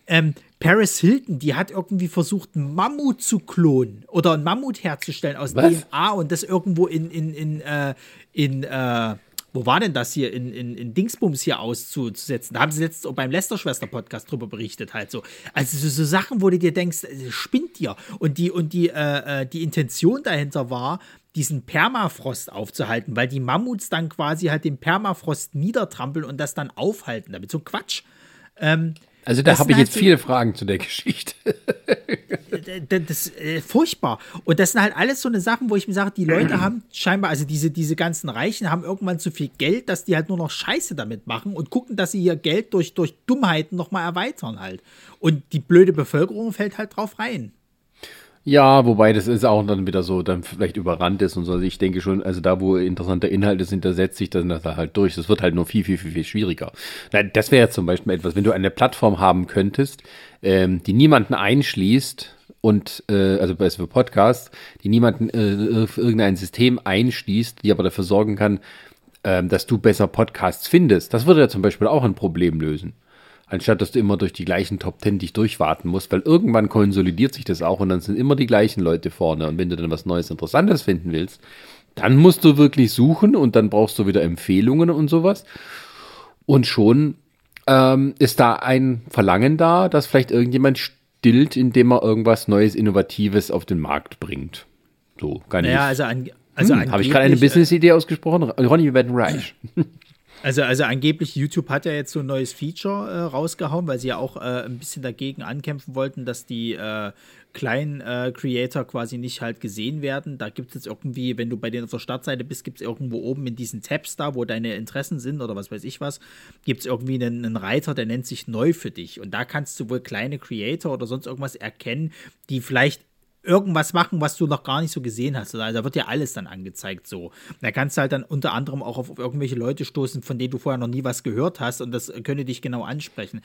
Ähm, Paris Hilton, die hat irgendwie versucht, einen Mammut zu klonen oder einen Mammut herzustellen aus Was? DNA und das irgendwo in, in, in, äh, in äh, wo war denn das hier, in, in, in Dingsbums hier auszusetzen? Da haben sie jetzt beim Lester-Schwester-Podcast drüber berichtet, halt so. Also so, so, Sachen, wo du dir denkst, äh, spinnt dir. Und die, und die, äh, äh, die Intention dahinter war, diesen Permafrost aufzuhalten, weil die Mammuts dann quasi halt den Permafrost niedertrampeln und das dann aufhalten damit. So Quatsch. Ähm, also da habe ich jetzt halt viele Fragen zu der Geschichte. das, das ist äh, furchtbar. Und das sind halt alles so eine Sachen, wo ich mir sage, die Leute haben scheinbar, also diese, diese ganzen Reichen haben irgendwann zu viel Geld, dass die halt nur noch Scheiße damit machen und gucken, dass sie ihr Geld durch, durch Dummheiten nochmal erweitern halt. Und die blöde Bevölkerung fällt halt drauf rein. Ja, wobei das ist auch dann wieder so, dann vielleicht überrannt ist und so. Also ich denke schon, also da, wo interessante Inhalte sind, da setzt sich das da halt durch. Das wird halt nur viel, viel, viel, viel schwieriger. Das wäre ja zum Beispiel etwas, wenn du eine Plattform haben könntest, ähm, die niemanden einschließt und, äh, also bei für Podcasts, die niemanden äh, irgendein System einschließt, die aber dafür sorgen kann, äh, dass du besser Podcasts findest. Das würde ja zum Beispiel auch ein Problem lösen anstatt dass du immer durch die gleichen Top Ten dich durchwarten musst, weil irgendwann konsolidiert sich das auch und dann sind immer die gleichen Leute vorne. Und wenn du dann was Neues, Interessantes finden willst, dann musst du wirklich suchen und dann brauchst du wieder Empfehlungen und sowas. Und schon ähm, ist da ein Verlangen da, dass vielleicht irgendjemand stillt, indem er irgendwas Neues, Innovatives auf den Markt bringt. So, gar nicht. Ja, also, an, also hm, habe ich gerade eine äh, Business-Idee ausgesprochen? Ronny, wir werden reich. [laughs] Also, also angeblich, YouTube hat ja jetzt so ein neues Feature äh, rausgehauen, weil sie ja auch äh, ein bisschen dagegen ankämpfen wollten, dass die äh, kleinen äh, Creator quasi nicht halt gesehen werden. Da gibt es jetzt irgendwie, wenn du bei denen auf der Startseite bist, gibt es irgendwo oben in diesen Tabs da, wo deine Interessen sind oder was weiß ich was, gibt es irgendwie einen, einen Reiter, der nennt sich neu für dich. Und da kannst du wohl kleine Creator oder sonst irgendwas erkennen, die vielleicht irgendwas machen, was du noch gar nicht so gesehen hast. Also da wird ja alles dann angezeigt so. Da kannst du halt dann unter anderem auch auf, irgendwelche Leute stoßen, von denen du vorher noch nie was gehört hast und das könnte dich genau ansprechen.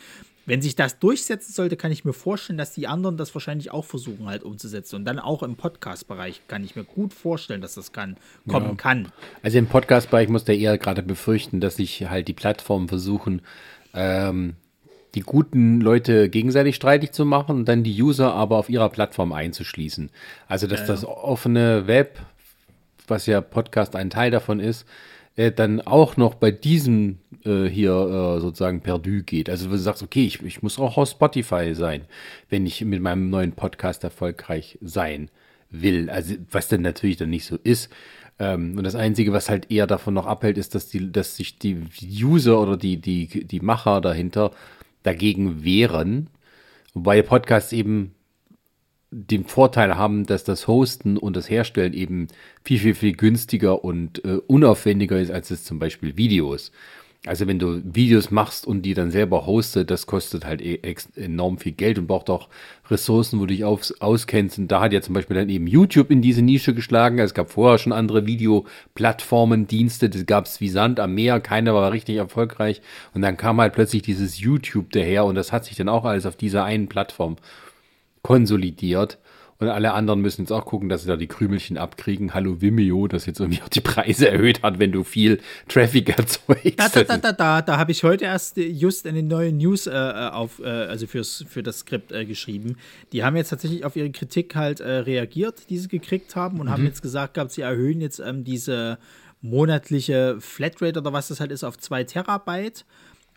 Wenn sich das durchsetzen sollte, kann ich mir vorstellen, dass die anderen das wahrscheinlich auch versuchen halt umzusetzen. Und dann auch im Podcast-Bereich kann ich mir gut vorstellen, dass das kann, kommen ja. kann. Also im Podcast-Bereich muss der eher gerade befürchten, dass sich halt die Plattformen versuchen, ähm, die guten Leute gegenseitig streitig zu machen und dann die User aber auf ihrer Plattform einzuschließen. Also dass ja, ja. das offene Web, was ja Podcast ein Teil davon ist, äh, dann auch noch bei diesem äh, hier äh, sozusagen perdu geht. Also du sagst, okay, ich, ich muss auch auf Spotify sein, wenn ich mit meinem neuen Podcast erfolgreich sein will. Also was dann natürlich dann nicht so ist. Ähm, und das Einzige, was halt eher davon noch abhält, ist, dass, die, dass sich die User oder die, die, die Macher dahinter dagegen wehren. Wobei Podcasts eben den Vorteil haben, dass das Hosten und das Herstellen eben viel, viel, viel günstiger und äh, unaufwendiger ist, als es zum Beispiel Videos. Also wenn du Videos machst und die dann selber hostet, das kostet halt e enorm viel Geld und braucht auch Ressourcen, wo du dich aufs, auskennst. Und da hat ja zum Beispiel dann eben YouTube in diese Nische geschlagen. Es gab vorher schon andere Videoplattformen, Dienste, das gab es wie Sand am Meer, keiner war richtig erfolgreich. Und dann kam halt plötzlich dieses YouTube daher und das hat sich dann auch alles auf dieser einen Plattform konsolidiert. Und alle anderen müssen jetzt auch gucken, dass sie da die Krümelchen abkriegen. Hallo Vimeo, das jetzt irgendwie auch die Preise erhöht hat, wenn du viel Traffic erzeugst. Da, da, da, da, da, da habe ich heute erst just eine neue News äh, auf, äh, also fürs, für das Skript äh, geschrieben. Die haben jetzt tatsächlich auf ihre Kritik halt äh, reagiert, die sie gekriegt haben und mhm. haben jetzt gesagt gehabt, sie erhöhen jetzt ähm, diese monatliche Flatrate oder was das halt ist auf zwei Terabyte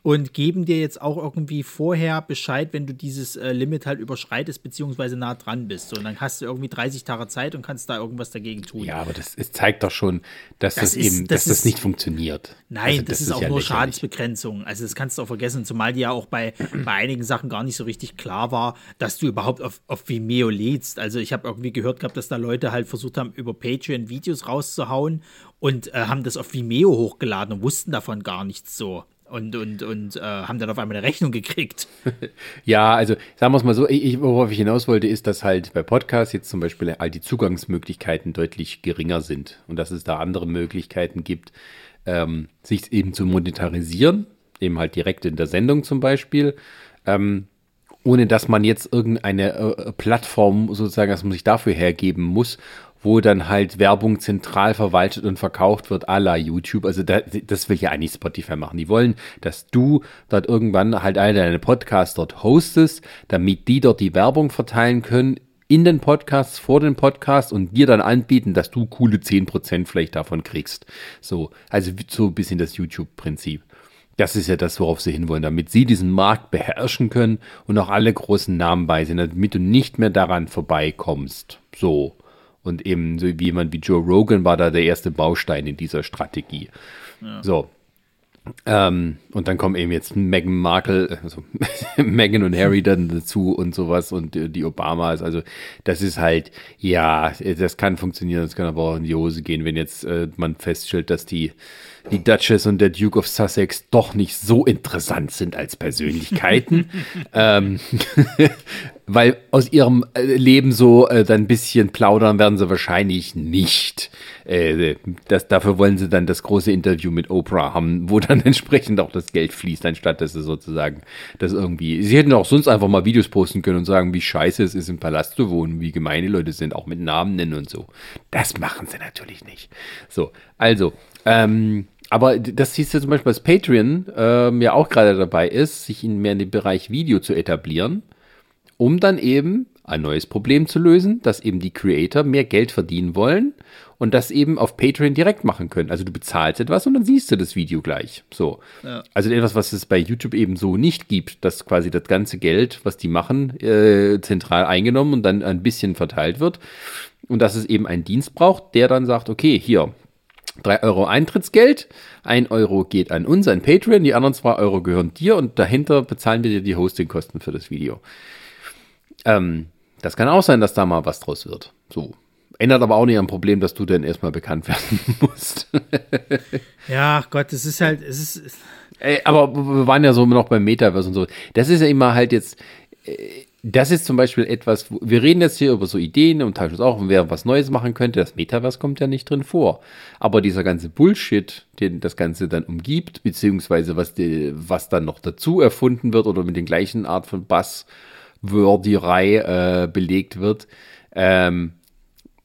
und geben dir jetzt auch irgendwie vorher Bescheid, wenn du dieses äh, Limit halt überschreitest, beziehungsweise nah dran bist. So, und dann hast du irgendwie 30 Tage Zeit und kannst da irgendwas dagegen tun. Ja, aber das, das zeigt doch schon, dass das, das ist, eben, das dass ist, das nicht funktioniert. Nein, also, das, das, ist auch ja nur lächerlich. Schadensbegrenzung. Also das kannst du auch vergessen, zumal dir ja auch bei, [clears throat] bei einigen Sachen gar nicht so richtig klar war, dass du überhaupt auf, auf Vimeo lädst. Also ich habe irgendwie gehört gehabt, dass da Leute halt versucht haben, über Patreon Videos rauszuhauen und äh, haben das auf Vimeo hochgeladen und wussten davon gar nichts so und, und, und äh, haben dann auf einmal eine Rechnung gekriegt. [laughs] ja, also sagen wir es mal so, ich, worauf ich hinaus wollte, ist, dass halt bei Podcasts jetzt zum Beispiel all die Zugangsmöglichkeiten deutlich geringer sind und dass es da andere Möglichkeiten gibt, ähm, sich eben zu monetarisieren, eben halt direkt in der Sendung zum Beispiel. Ähm, ohne dass man jetzt irgendeine äh, Plattform sozusagen, dass man sich dafür hergeben muss wo dann halt Werbung zentral verwaltet und verkauft wird, à la YouTube. Also da, das will ja eigentlich Spotify machen. Die wollen, dass du dort irgendwann halt all deine Podcasts dort hostest, damit die dort die Werbung verteilen können in den Podcasts, vor den Podcasts und dir dann anbieten, dass du coole 10% vielleicht davon kriegst. So, also so ein bisschen das YouTube-Prinzip. Das ist ja das, worauf sie hinwollen, damit sie diesen Markt beherrschen können und auch alle großen Namen bei sind, damit du nicht mehr daran vorbeikommst. So. Und eben so wie jemand wie Joe Rogan war da der erste Baustein in dieser Strategie. Ja. So. Ähm, und dann kommen eben jetzt Meghan Markle, also [laughs] Meghan und Harry dann dazu und sowas und die Obamas. Also das ist halt, ja, das kann funktionieren, das kann aber auch in die Hose gehen, wenn jetzt äh, man feststellt, dass die die Duchess und der Duke of Sussex doch nicht so interessant sind als Persönlichkeiten. [laughs] ähm, [laughs] weil aus ihrem äh, Leben so äh, dann ein bisschen plaudern werden sie wahrscheinlich nicht. Äh, das, dafür wollen sie dann das große Interview mit Oprah haben, wo dann [laughs] entsprechend auch das Geld fließt, anstatt dass sie sozusagen das irgendwie. Sie hätten auch sonst einfach mal Videos posten können und sagen, wie scheiße es ist, im Palast zu wohnen, wie gemeine Leute sind, auch mit Namen nennen und so. Das machen sie natürlich nicht. So, also, ähm, aber das siehst du zum Beispiel, dass Patreon ähm, ja auch gerade dabei ist, sich in mehr in den Bereich Video zu etablieren, um dann eben ein neues Problem zu lösen, dass eben die Creator mehr Geld verdienen wollen und das eben auf Patreon direkt machen können. Also du bezahlst etwas und dann siehst du das Video gleich. So. Ja. Also etwas, was es bei YouTube eben so nicht gibt, dass quasi das ganze Geld, was die machen, äh, zentral eingenommen und dann ein bisschen verteilt wird. Und dass es eben einen Dienst braucht, der dann sagt, okay, hier, 3 Euro Eintrittsgeld, 1 Euro geht an uns, an Patreon, die anderen 2 Euro gehören dir und dahinter bezahlen wir dir die Hostingkosten für das Video. Ähm, das kann auch sein, dass da mal was draus wird. So. Ändert aber auch nicht am Problem, dass du dann erstmal bekannt [laughs] werden musst. ja, Gott, es ist halt, es ist. Ey, aber wir waren ja so noch beim Metaverse und so. Das ist ja immer halt jetzt, äh, das ist zum Beispiel etwas, wir reden jetzt hier über so Ideen und teilweise auch, wer was Neues machen könnte. Das Metaverse kommt ja nicht drin vor. Aber dieser ganze Bullshit, den das Ganze dann umgibt, beziehungsweise was, die, was dann noch dazu erfunden wird oder mit den gleichen Art von Buzzworderei äh, belegt wird, ähm,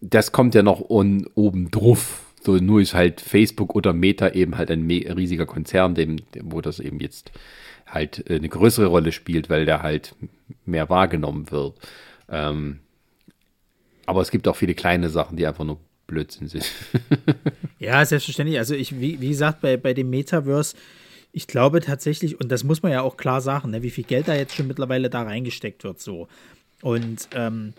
das kommt ja noch on, oben drauf. So, nur ist halt Facebook oder Meta eben halt ein riesiger Konzern, dem, wo das eben jetzt halt äh, eine größere Rolle spielt, weil der halt mehr wahrgenommen wird. Ähm, aber es gibt auch viele kleine Sachen, die einfach nur Blödsinn sind. [laughs] ja, selbstverständlich. Also ich, wie, wie gesagt, bei, bei dem Metaverse, ich glaube tatsächlich, und das muss man ja auch klar sagen, ne, wie viel Geld da jetzt schon mittlerweile da reingesteckt wird, so. Und ähm,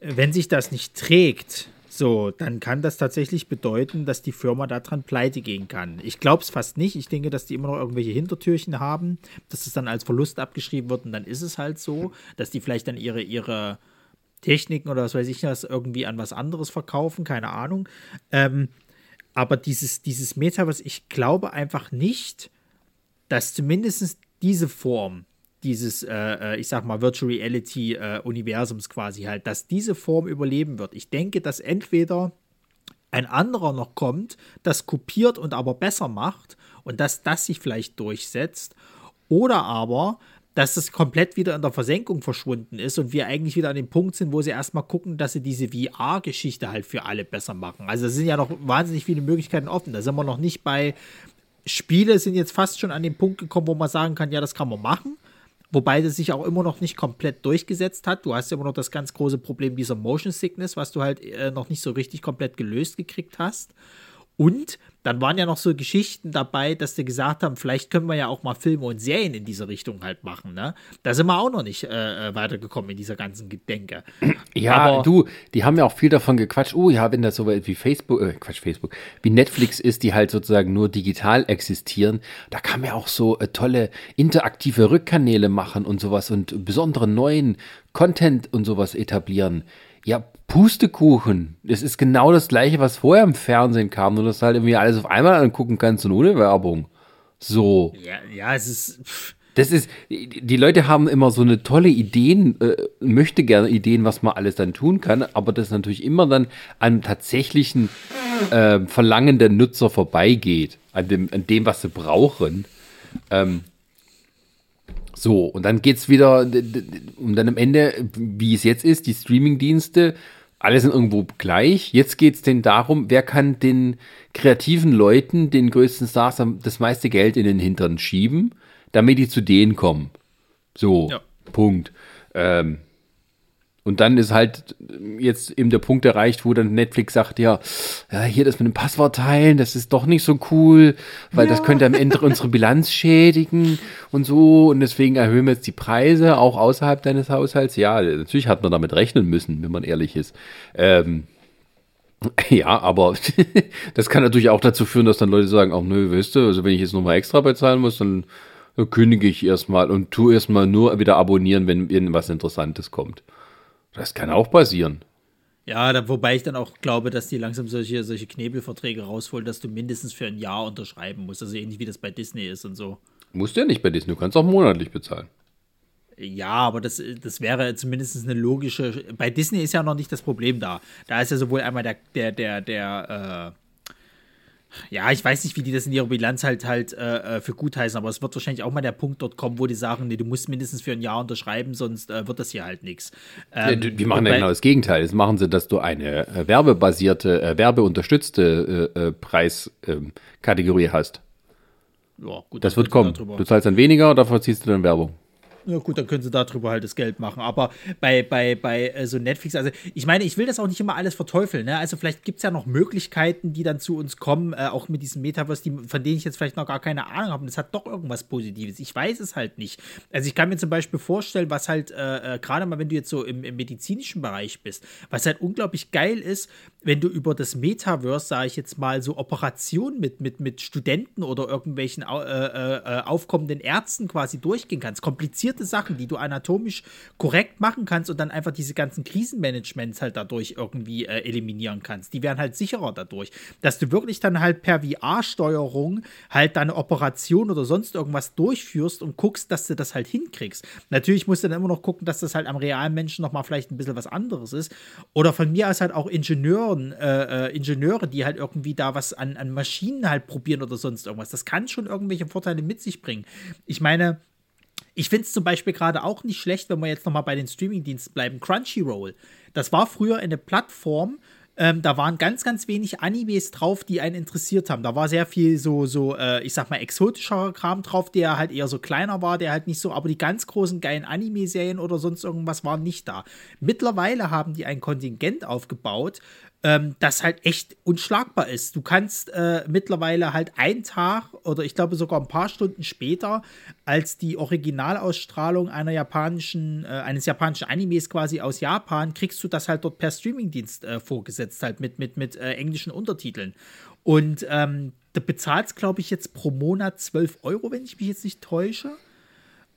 wenn sich das nicht trägt, so, dann kann das tatsächlich bedeuten, dass die Firma daran pleite gehen kann. Ich glaube es fast nicht. Ich denke, dass die immer noch irgendwelche Hintertürchen haben, dass es dann als Verlust abgeschrieben wird und dann ist es halt so, dass die vielleicht dann ihre, ihre Techniken oder was weiß ich was irgendwie an was anderes verkaufen, keine Ahnung. Ähm, aber dieses, dieses Metaverse, ich glaube einfach nicht, dass zumindest diese Form dieses, äh, äh, ich sag mal, Virtual Reality äh, quasi halt, dass diese Form überleben wird. Ich denke, dass entweder ein anderer noch kommt, das kopiert und aber besser macht und dass das sich vielleicht durchsetzt. Oder aber, dass es komplett wieder in der Versenkung verschwunden ist und wir eigentlich wieder an dem Punkt sind, wo sie erstmal gucken, dass sie diese VR-Geschichte halt für alle besser machen. Also es sind ja noch wahnsinnig viele Möglichkeiten offen. Da sind wir noch nicht bei Spiele sind jetzt fast schon an den Punkt gekommen, wo man sagen kann, ja, das kann man machen. Wobei das sich auch immer noch nicht komplett durchgesetzt hat. Du hast immer noch das ganz große Problem dieser Motion Sickness, was du halt äh, noch nicht so richtig komplett gelöst gekriegt hast. Und dann waren ja noch so Geschichten dabei, dass die gesagt haben, vielleicht können wir ja auch mal Filme und Serien in diese Richtung halt machen. Ne? Da sind wir auch noch nicht äh, äh weitergekommen in dieser ganzen Gedenke. [clears throat] Ja, Aber du, die haben ja auch viel davon gequatscht. Oh ja, wenn das so wie Facebook, äh, Quatsch, Facebook, wie Netflix ist, die halt sozusagen nur digital existieren, da kann man ja auch so äh, tolle interaktive Rückkanäle machen und sowas und besonderen neuen Content und sowas etablieren. Ja, Pustekuchen. Es ist genau das gleiche, was vorher im Fernsehen kam, nur dass du halt irgendwie alles auf einmal angucken kannst und ohne Werbung. So. Ja, ja, es ist. Das ist, die Leute haben immer so eine tolle Ideen, äh, möchte gerne Ideen, was man alles dann tun kann, aber das natürlich immer dann an tatsächlichen äh, Verlangen der Nutzer vorbeigeht, an dem, an dem, was sie brauchen. Ähm, so, und dann geht es wieder, und dann am Ende, wie es jetzt ist, die Streaming-Dienste alle sind irgendwo gleich. Jetzt geht es denn darum, wer kann den kreativen Leuten, den größten Stars, das meiste Geld in den Hintern schieben, damit die zu denen kommen. So, ja. Punkt. Ähm, und dann ist halt jetzt eben der Punkt erreicht, wo dann Netflix sagt, ja, ja hier das mit dem Passwort teilen, das ist doch nicht so cool, weil ja. das könnte am Ende unsere Bilanz [laughs] schädigen und so. Und deswegen erhöhen wir jetzt die Preise, auch außerhalb deines Haushalts. Ja, natürlich hat man damit rechnen müssen, wenn man ehrlich ist. Ähm, [laughs] ja, aber [laughs] das kann natürlich auch dazu führen, dass dann Leute sagen, ach nö, weißt du, also wenn ich jetzt nochmal extra bezahlen muss, dann kündige ich erstmal und tu erstmal nur wieder abonnieren, wenn irgendwas Interessantes kommt. Das kann auch passieren. Ja, da, wobei ich dann auch glaube, dass die langsam solche, solche Knebelverträge rausholen, dass du mindestens für ein Jahr unterschreiben musst. Also ähnlich wie das bei Disney ist und so. Musst du ja nicht bei Disney, du kannst auch monatlich bezahlen. Ja, aber das, das wäre zumindest eine logische. Bei Disney ist ja noch nicht das Problem da. Da ist ja sowohl einmal der, der, der, der, äh, ja, ich weiß nicht, wie die das in ihrer Bilanz halt halt äh, äh für gut heißen, aber es wird wahrscheinlich auch mal der Punkt dort kommen, wo die sagen, nee, du musst mindestens für ein Jahr unterschreiben, sonst äh, wird das hier halt nichts. Ähm, ja, die machen ja genau das Gegenteil. Das machen sie, dass du eine äh, werbebasierte, äh, werbeunterstützte äh, Preiskategorie hast. Ja, gut. Das wird kommen. Du zahlst dann weniger, dafür ziehst du dann Werbung. Ja gut, dann können sie darüber halt das Geld machen. Aber bei, bei, bei äh, so Netflix, also ich meine, ich will das auch nicht immer alles verteufeln. Ne? Also vielleicht gibt es ja noch Möglichkeiten, die dann zu uns kommen, äh, auch mit diesem Metaverse, die, von denen ich jetzt vielleicht noch gar keine Ahnung habe. Und das hat doch irgendwas Positives. Ich weiß es halt nicht. Also ich kann mir zum Beispiel vorstellen, was halt, äh, äh, gerade mal, wenn du jetzt so im, im medizinischen Bereich bist, was halt unglaublich geil ist, wenn du über das Metaverse, sage ich jetzt mal, so Operationen mit, mit, mit Studenten oder irgendwelchen äh, äh, äh, aufkommenden Ärzten quasi durchgehen kannst. Komplizierte Sachen, die du anatomisch korrekt machen kannst und dann einfach diese ganzen Krisenmanagements halt dadurch irgendwie äh, eliminieren kannst. Die werden halt sicherer dadurch. Dass du wirklich dann halt per VR-Steuerung halt deine Operation oder sonst irgendwas durchführst und guckst, dass du das halt hinkriegst. Natürlich musst du dann immer noch gucken, dass das halt am realen Menschen nochmal vielleicht ein bisschen was anderes ist. Oder von mir aus halt auch Ingenieur Ingenieuren, äh, äh, Ingenieure, die halt irgendwie da was an, an Maschinen halt probieren oder sonst irgendwas. Das kann schon irgendwelche Vorteile mit sich bringen. Ich meine, ich finde es zum Beispiel gerade auch nicht schlecht, wenn wir jetzt nochmal bei den Streamingdiensten bleiben. Crunchyroll. Das war früher eine Plattform, ähm, da waren ganz, ganz wenig Animes drauf, die einen interessiert haben. Da war sehr viel so, so äh, ich sag mal, exotischer Kram drauf, der halt eher so kleiner war, der halt nicht so, aber die ganz großen geilen Anime-Serien oder sonst irgendwas waren nicht da. Mittlerweile haben die ein Kontingent aufgebaut, ähm, das halt echt unschlagbar ist. Du kannst äh, mittlerweile halt einen Tag oder ich glaube sogar ein paar Stunden später als die Originalausstrahlung einer japanischen, äh, eines japanischen Animes quasi aus Japan, kriegst du das halt dort per Streamingdienst äh, vorgesetzt, halt mit, mit, mit äh, englischen Untertiteln. Und ähm, da bezahlst, glaube ich, jetzt pro Monat 12 Euro, wenn ich mich jetzt nicht täusche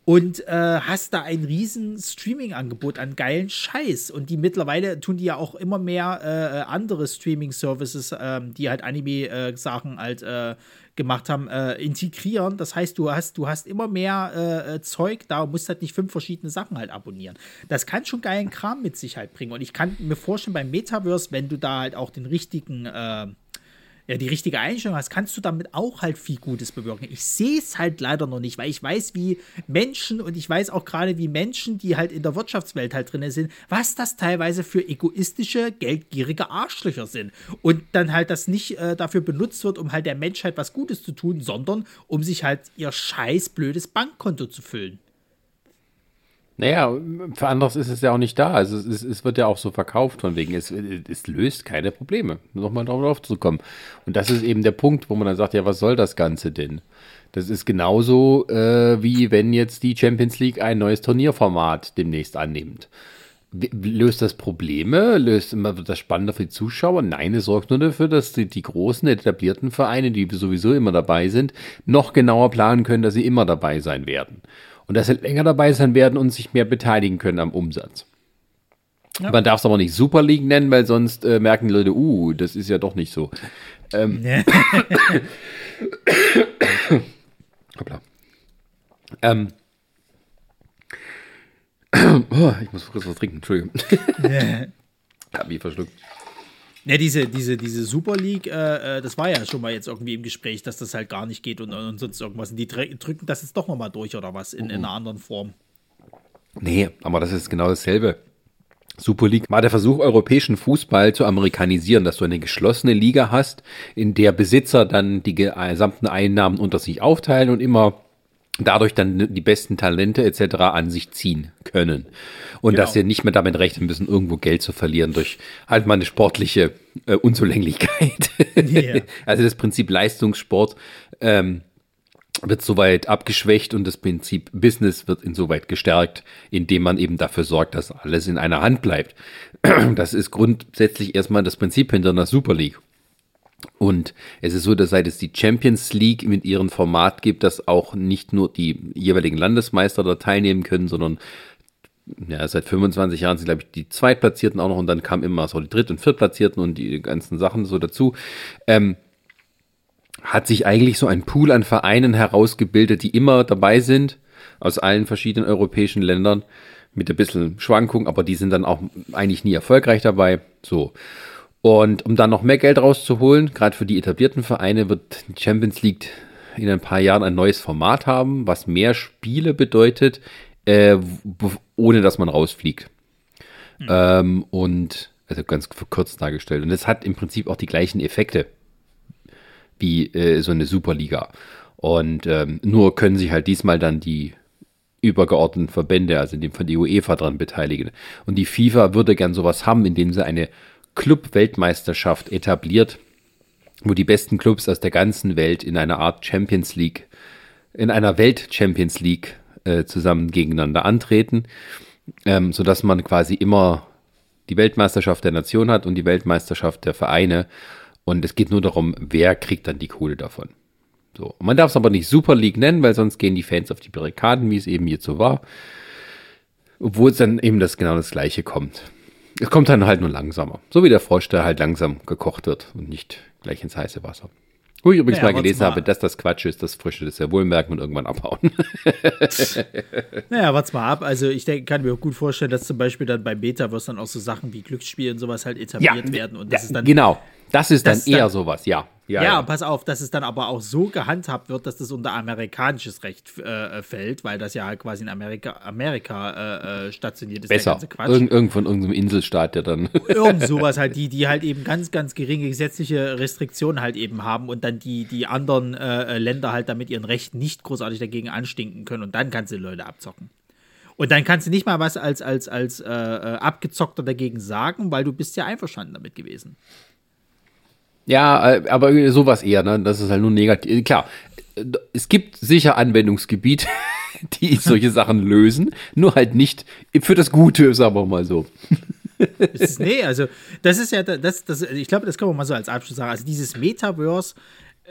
und äh, hast da ein riesen Streaming-Angebot an geilen Scheiß. Und die mittlerweile tun die ja auch immer mehr äh, andere Streaming-Services, ähm, die halt Anime-Sachen halt äh, gemacht haben, äh, integrieren. Das heißt, du hast, du hast immer mehr äh, Zeug da und musst halt nicht fünf verschiedene Sachen halt abonnieren. Das kann schon geilen Kram mit sich halt bringen. Und ich kann mir vorstellen, beim Metaverse, wenn du da halt auch den richtigen äh, ja, die richtige Einstellung hast, kannst du damit auch halt viel Gutes bewirken. Ich sehe es halt leider noch nicht, weil ich weiß, wie Menschen und ich weiß auch gerade, wie Menschen, die halt in der Wirtschaftswelt halt drin sind, was das teilweise für egoistische, geldgierige Arschlöcher sind. Und dann halt das nicht äh, dafür benutzt wird, um halt der Menschheit was Gutes zu tun, sondern um sich halt ihr scheiß blödes Bankkonto zu füllen. Naja, für anderes ist es ja auch nicht da. Also es, es wird ja auch so verkauft von wegen, es, es löst keine Probleme. Nochmal darauf zu kommen. Und das ist eben der Punkt, wo man dann sagt, ja, was soll das Ganze denn? Das ist genauso äh, wie wenn jetzt die Champions League ein neues Turnierformat demnächst annimmt. Löst das Probleme? Löst immer das spannender für die Zuschauer? Nein, es sorgt nur dafür, dass die, die großen etablierten Vereine, die sowieso immer dabei sind, noch genauer planen können, dass sie immer dabei sein werden und dass sie länger dabei sein werden und sich mehr beteiligen können am Umsatz. Ja. Man darf es aber nicht Super League nennen, weil sonst äh, merken die Leute, uh, das ist ja doch nicht so. Ähm, nee. [laughs] Hoppla. Ähm, [clears throat] oh, ich muss kurz was trinken, Entschuldigung. Nee. [laughs] Hab mich verschluckt. Ja, diese, diese, diese Super League, äh, äh, das war ja schon mal jetzt irgendwie im Gespräch, dass das halt gar nicht geht und, und sonst irgendwas. Und die drücken das jetzt doch nochmal durch oder was, in, in einer anderen Form. Nee, aber das ist genau dasselbe. Super League war der Versuch, europäischen Fußball zu amerikanisieren, dass du eine geschlossene Liga hast, in der Besitzer dann die gesamten Einnahmen unter sich aufteilen und immer dadurch dann die besten Talente etc. an sich ziehen können. Und genau. dass sie nicht mehr damit rechnen müssen, irgendwo Geld zu verlieren durch halt mal eine sportliche äh, Unzulänglichkeit. Yeah. [laughs] also das Prinzip Leistungssport ähm, wird soweit abgeschwächt und das Prinzip Business wird insoweit gestärkt, indem man eben dafür sorgt, dass alles in einer Hand bleibt. [clears throat] Das ist grundsätzlich erstmal das Prinzip hinter einer Super League. Und es ist so, dass seit es die Champions League mit ihrem Format gibt, dass auch nicht nur die jeweiligen Landesmeister da teilnehmen können, sondern ja, seit 25 Jahren sind, glaube ich, die Zweitplatzierten auch noch und dann kam immer so die Dritt- und Viertplatzierten und die ganzen Sachen so dazu. Ähm, hat sich eigentlich so ein Pool an Vereinen herausgebildet, die immer dabei sind, aus allen verschiedenen europäischen Ländern, mit ein bisschen Schwankung, aber die sind dann auch eigentlich nie erfolgreich dabei. So. Und um dann noch mehr Geld rauszuholen, gerade für die etablierten Vereine, wird die Champions League in ein paar Jahren ein neues Format haben, was mehr Spiele bedeutet, äh, ohne dass man rausfliegt. Mhm. Ähm, und also ganz verkürzt dargestellt. Und es hat im Prinzip auch die gleichen Effekte wie äh, so eine Superliga. Und ähm, nur können sich halt diesmal dann die übergeordneten Verbände, also in dem von die UEFA dran beteiligen. Und die FIFA würde gern sowas haben, indem sie eine Club-Weltmeisterschaft etabliert, wo die besten Clubs aus der ganzen Welt in einer Art Champions League, in einer Welt-Champions League äh, zusammen gegeneinander antreten, ähm, sodass man quasi immer die Weltmeisterschaft der Nation hat und die Weltmeisterschaft der Vereine. Und es geht nur darum, wer kriegt dann die Kohle davon. So. man darf es aber nicht Super League nennen, weil sonst gehen die Fans auf die Barrikaden, wie es eben so war. Obwohl es dann eben das genau das Gleiche kommt. Es kommt dann halt nur langsamer. So wie der Frosch, der halt langsam gekocht wird und nicht gleich ins heiße Wasser. Wo ich übrigens naja, mal gelesen mal. habe, dass das Quatsch ist, dass Frösche das ja wohl merken und irgendwann abhauen. [laughs] naja, warte mal ab. Also ich denke, kann mir auch gut vorstellen, dass zum Beispiel dann bei Metaverse dann auch so Sachen wie Glücksspiel und sowas halt etabliert ja, werden. Und das ja, ist dann, genau. Das ist dann eher dann, sowas, ja. Ja, ja, ja, pass auf, dass es dann aber auch so gehandhabt wird, dass das unter amerikanisches Recht äh, fällt, weil das ja halt quasi in Amerika, Amerika äh, äh stationiert ist. Besser. Irgend, irgend von irgendeinem Inselstaat, der dann. Irgend [laughs] sowas halt, die, die halt eben ganz, ganz geringe gesetzliche Restriktionen halt eben haben und dann die, die anderen äh, Länder halt damit ihren Rechten nicht großartig dagegen anstinken können und dann kannst du Leute abzocken. Und dann kannst du nicht mal was als, als, als äh, äh, Abgezockter dagegen sagen, weil du bist ja einverstanden damit gewesen. Ja, äh, aber sowas eher, ne? Das ist halt nur negativ. Klar, es gibt sicher Anwendungsgebiete, [laughs] die solche Sachen lösen, nur halt nicht für das Gute, sagen wir mal so. [laughs] Ist, nee, also das ist ja, das, das, ich glaube, das können wir mal so als Abschluss sagen. Also dieses Metaverse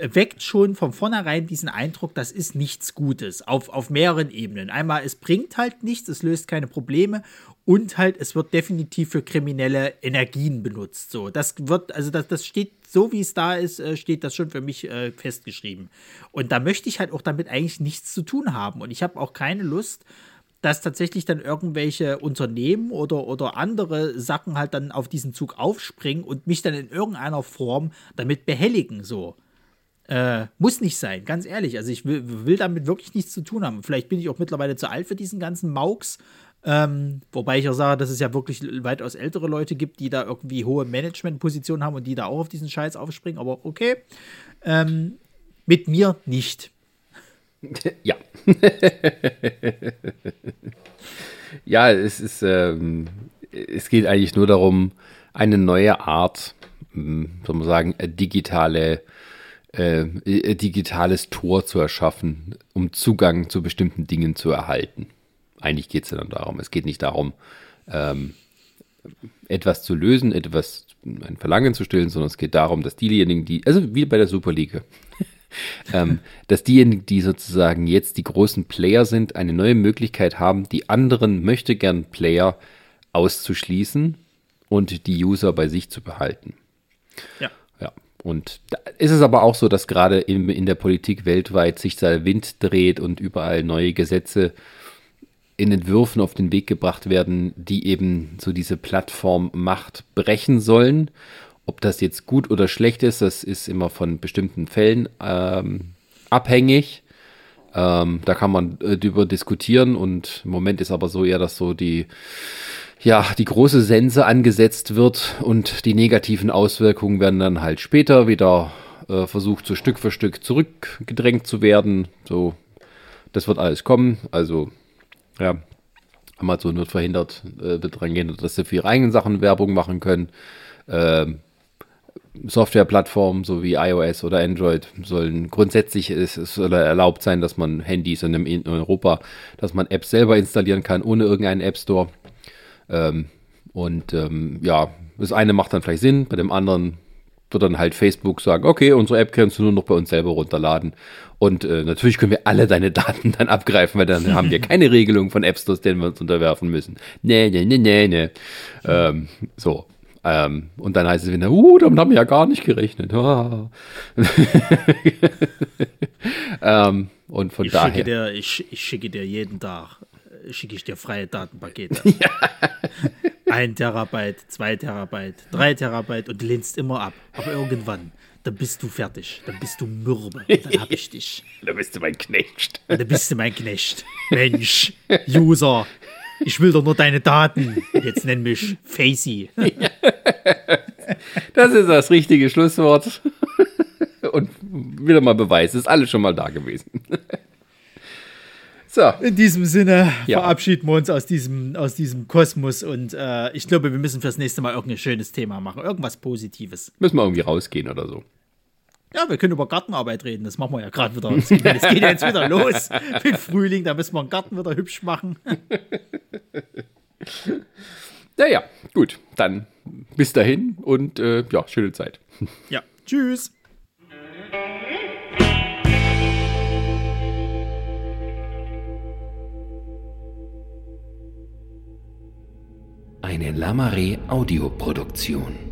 weckt schon von vornherein diesen Eindruck, das ist nichts Gutes auf, auf mehreren Ebenen. Einmal, es bringt halt nichts, es löst keine Probleme und halt, es wird definitiv für kriminelle Energien benutzt. So, das wird, also das, das steht, so wie es da ist, äh, steht das schon für mich äh, festgeschrieben. Und da möchte ich halt auch damit eigentlich nichts zu tun haben. Und ich habe auch keine Lust, dass tatsächlich dann irgendwelche Unternehmen oder, oder andere Sachen halt dann auf diesen Zug aufspringen und mich dann in irgendeiner Form damit behelligen. So. Äh, muss nicht sein, ganz ehrlich. Also ich will, will, damit wirklich nichts zu tun haben. Vielleicht bin ich auch mittlerweile zu alt für diesen ganzen Mauks. Ähm, wobei ich auch sage, dass es ja wirklich weitaus ältere Leute gibt, die da irgendwie hohe Managementpositionen haben und die da auch auf diesen Scheiß aufspringen. Aber okay. Ähm, mit mir nicht. [laughs] Ja. [laughs] ja, es ist, ähm, es geht eigentlich nur darum, eine neue Art, hm, soll man sagen, digitale, äh, digitales Tor zu erschaffen, um Zugang zu bestimmten Dingen zu erhalten. Eigentlich geht es ja dann darum. Es geht nicht darum, ähm, etwas zu lösen, etwas ein Verlangen zu stillen, sondern es geht darum, dass diejenigen, die, also wie bei der Superliga, [laughs] ähm, dass diejenigen, die sozusagen jetzt die großen Player sind, eine neue Möglichkeit haben, die anderen möchte gern Player auszuschließen und die User bei sich zu behalten. Ja. Ja. Und da ist es aber auch so, dass gerade in, in der Politik weltweit sich der Wind dreht und überall neue Gesetze in Entwürfen auf den Weg gebracht werden, die eben so diese Plattformmacht brechen sollen ob das jetzt gut oder schlecht ist, das ist immer von bestimmten Fällen ähm, abhängig. Ähm, da kann man äh, drüber diskutieren und im Moment ist aber so eher, dass so die, ja, die große Sense angesetzt wird und die negativen Auswirkungen werden dann halt später wieder äh, versucht, so Stück für Stück zurückgedrängt zu werden. So, das wird alles kommen. Also, ja, Amazon wird verhindert, äh, wird dran gehen, dass sie für ihre eigenen Sachen Werbung machen können. Ähm, Softwareplattformen, so wie iOS oder Android, sollen grundsätzlich es, es soll erlaubt sein, dass man Handys in, in, Europa, dass man Apps selber installieren kann, ohne irgendeinen App Store. Ähm, und ähm, ja, das eine macht dann vielleicht Sinn, bei dem anderen wird dann halt Facebook sagen, okay, unsere App kannst du nur noch bei uns selber runterladen. Und äh, natürlich können wir alle deine Daten dann abgreifen, weil dann haben wir [laughs] keine Regelung von App Stores, denen wir uns unterwerfen müssen. Nee, nee, nee, nee, nee. Ähm, so. Ähm, und dann heißt es wieder, uh, damit haben wir ja gar nicht gerechnet. Ah. [laughs] ähm, und von ich daher. Schicke dir, ich, ich schicke dir jeden Tag, äh, schicke ich dir freie Datenpakete. ja. [laughs] Ein Terabyte, zwei Terabyte, drei Terabyte und du lehnst immer ab. Aber irgendwann, dann bist du fertig. Dann bist du mürbe. Dann hab ich dich. [laughs] dann bist du mein Knecht. dann bist du mein Knecht. Mensch, User, ich will doch nur deine Daten. Jetzt nenn mich Facey. [laughs] Das ist das richtige Schlusswort. Und wieder mal Beweis, ist alles schon mal da gewesen. So. In diesem Sinne ja. verabschieden wir uns aus diesem, aus diesem Kosmos und äh, ich glaube, wir müssen fürs nächste Mal irgendein schönes Thema machen. Irgendwas Positives. Müssen wir irgendwie rausgehen oder so. Ja, wir können über Gartenarbeit reden. Das machen wir ja gerade wieder. Es geht, geht ja jetzt wieder los [laughs] mit Frühling. Da müssen wir den Garten wieder hübsch machen. [laughs] Naja, gut. Dann bis dahin und äh, ja, schöne Zeit. Ja, tschüss. Eine Lamare Audioproduktion.